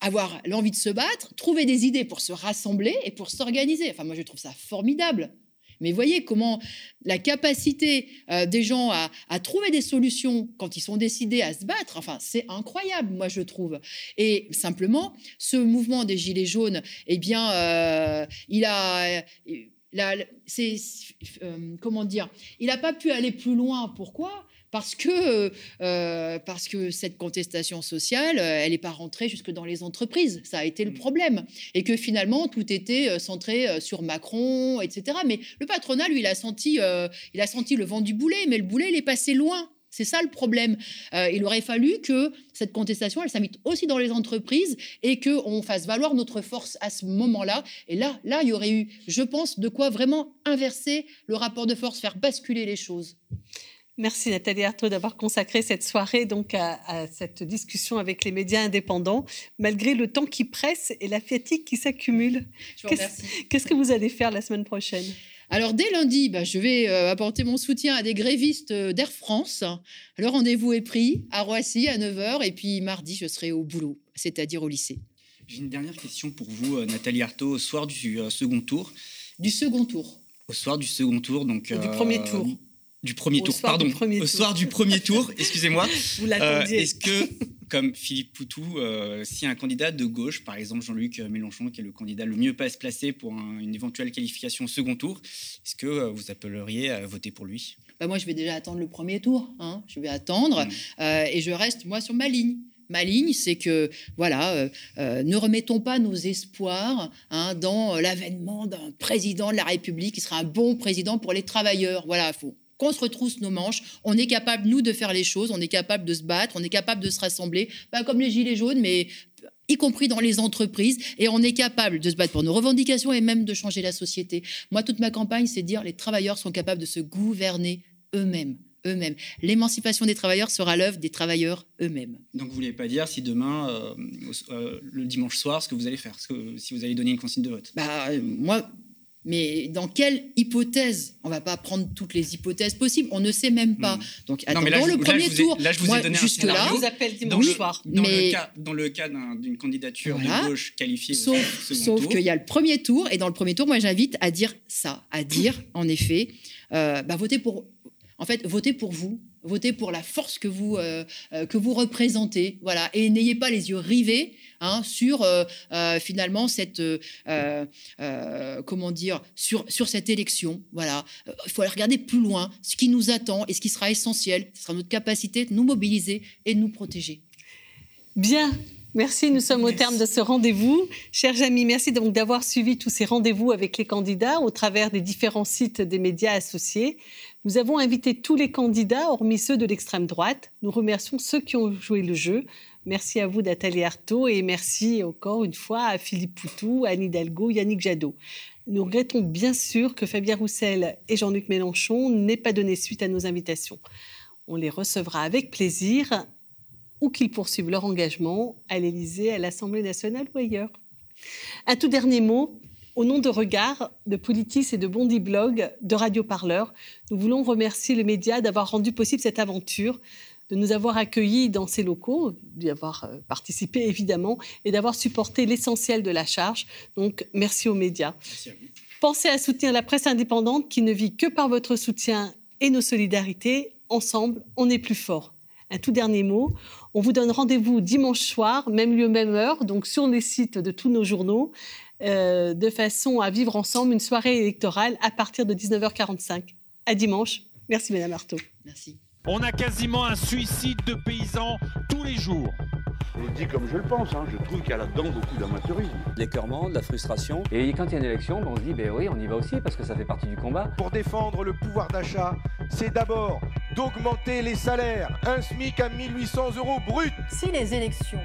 Speaker 2: avoir l'envie de se battre, trouver des idées pour se rassembler et pour s'organiser. Enfin, moi, je trouve ça formidable. Mais voyez comment la capacité euh, des gens à, trouver des solutions quand ils sont décidés à se battre, enfin, c'est incroyable, moi, je trouve. Et simplement, ce mouvement des Gilets jaunes, eh bien, euh, il a. c'est, euh, comment dire, il n'a pas pu aller plus loin. Pourquoi? Parce que, euh, parce que cette contestation sociale, euh, elle n'est pas rentrée jusque dans les entreprises. Ça a été le mmh. problème. Et que finalement, tout était euh, centré sur Macron, etc. Mais le patronat, lui, il a senti, il a senti le vent du boulet, mais le boulet, il est passé loin. C'est ça le problème. il aurait fallu que cette contestation, elle s'invite aussi dans les entreprises et qu'on fasse valoir notre force à ce moment-là. Et là, là, il y aurait eu, je pense, de quoi vraiment inverser le rapport de force, faire basculer les choses.
Speaker 1: Merci Nathalie Artaud d'avoir consacré cette soirée donc à, cette discussion avec les médias indépendants, malgré le temps qui presse et la fatigue qui s'accumule. Qu'est-ce que vous allez faire la semaine prochaine?
Speaker 2: Alors dès lundi, bah, je vais euh, apporter mon soutien à des grévistes euh, d'Air France. Le rendez-vous est pris à Roissy à 9h et puis mardi, je serai au boulot, c'est-à-dire au lycée.
Speaker 3: J'ai une dernière question pour vous, euh, Nathalie Artaud, au soir du second tour.
Speaker 2: Du second tour.
Speaker 3: Au soir du second tour, donc...
Speaker 1: du premier tour
Speaker 3: du premier tour, pardon, au soir du premier tour, excusez-moi.
Speaker 1: Vous l'attendiez.
Speaker 3: Euh, est-ce que, comme Philippe Poutou, euh, si un candidat de gauche, par exemple Jean-Luc Mélenchon, qui est le candidat le mieux pas se placer pour une éventuelle qualification au second tour, est-ce que euh, vous appelleriez à voter pour lui?
Speaker 2: Bah Moi, je vais déjà attendre le premier tour. Hein. Je vais attendre mmh. et je reste, moi, sur ma ligne. Ma ligne, c'est que, voilà, ne remettons pas nos espoirs hein, dans l'avènement d'un président de la République qui sera un bon président pour les travailleurs. Voilà, il faut qu'on se retrousse nos manches, on est capable, nous, de faire les choses, on est capable de se battre, on est capable de se rassembler, pas comme les Gilets jaunes, mais y compris dans les entreprises, et on est capable de se battre pour nos revendications et même de changer la société. Moi, toute ma campagne, c'est dire les travailleurs sont capables de se gouverner eux-mêmes. Eux-mêmes. L'émancipation des travailleurs sera l'œuvre des travailleurs eux-mêmes.
Speaker 3: Donc vous ne voulez pas dire si demain, euh, euh, le dimanche soir, ce que vous allez faire, si vous allez donner une consigne de vote?
Speaker 2: Bah, Moi, mais dans quelle hypothèse On va pas prendre toutes les hypothèses possibles? On ne sait même pas. Hmm. Donc, attendons le premier tour.
Speaker 3: Là, je vous ai donné un.
Speaker 1: Je vous appelle dimanche soir.
Speaker 3: Dans, le cas, dans le cas d'une candidature de gauche qualifiée
Speaker 2: sauf,
Speaker 3: au
Speaker 2: Sauf qu'il y a le premier tour. Et dans le premier tour, moi, j'invite à dire ça. À dire, en effet, euh, bah, votez pour... En fait, votez pour vous votez pour la force que vous, euh, euh, que vous représentez. Voilà. Et n'ayez pas les yeux rivés hein, sur euh, finalement cette. comment dire sur, sur cette élection. Voilà. Il faut aller regarder plus loin ce qui nous attend et ce qui sera essentiel. Ce sera notre capacité de nous mobiliser et de nous protéger.
Speaker 1: Bien, Merci, nous sommes au terme de ce rendez-vous. Chers amis, merci donc d'avoir suivi tous ces rendez-vous avec les candidats au travers des différents sites des médias associés. Nous avons invité tous les candidats, hormis ceux de l'extrême droite. Nous remercions ceux qui ont joué le jeu. Merci à vous, Nathalie Artaud, et merci encore une fois à Philippe Poutou, Anne Hidalgo, Yannick Jadot. Nous regrettons bien sûr que Fabien Roussel et Jean-Luc Mélenchon n'aient pas donné suite à nos invitations. On les recevra avec plaisir ou qu'ils poursuivent leur engagement à l'Élysée, à l'Assemblée nationale ou ailleurs. Un tout dernier mot. Au nom de Regard, de Politis et de Bondi Blog, de Radio Parleur, nous voulons remercier les médias d'avoir rendu possible cette aventure, de nous avoir accueillis dans ces locaux, d'y avoir euh, participé évidemment, et d'avoir supporté l'essentiel de la charge. Donc, merci aux médias. Pensez à soutenir la presse indépendante qui ne vit que par votre soutien et nos solidarités. Ensemble, on est plus fort. Un tout dernier mot. On vous donne rendez-vous dimanche soir, même lieu, même heure, donc sur les sites de tous nos journaux, euh, de façon à vivre ensemble une soirée électorale à partir de 19h45. À dimanche. Merci, Madame Artaud.
Speaker 2: Merci.
Speaker 10: On a quasiment un suicide de paysans tous les jours.
Speaker 11: Je dis comme je le pense, hein. je trouve qu'il y a là-dedans beaucoup d'amateurisme.
Speaker 12: L'écœurement, de la frustration. Et quand il y a une élection, ben, on se dit, ben oui, on y va aussi parce que ça fait partie du combat.
Speaker 10: Pour défendre le pouvoir d'achat, c'est d'abord
Speaker 13: d'augmenter les salaires. Un SMIC à 1800 euros brut.
Speaker 2: Si les élections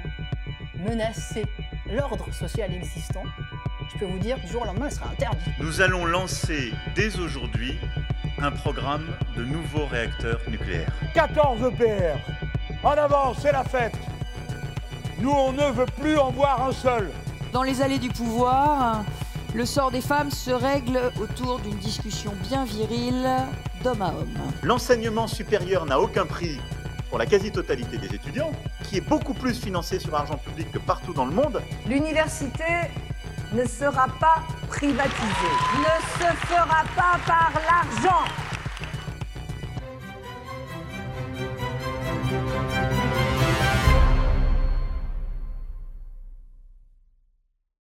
Speaker 2: menaçaient l'ordre social existant, je peux vous dire du jour au lendemain, elle sera interdite.
Speaker 14: Nous allons lancer dès aujourd'hui un programme de nouveaux réacteurs nucléaires.
Speaker 10: 14 EPR. En avant, c'est la fête. Nous, on ne veut plus en voir un seul.
Speaker 15: Dans les allées du pouvoir, le sort des femmes se règle autour d'une discussion bien virile d'homme à homme.
Speaker 14: L'enseignement supérieur n'a aucun prix pour la quasi-totalité des étudiants, qui est beaucoup plus financé sur argent public que partout dans le monde.
Speaker 16: L'université ne sera pas privatisé, ne se fera pas par l'argent.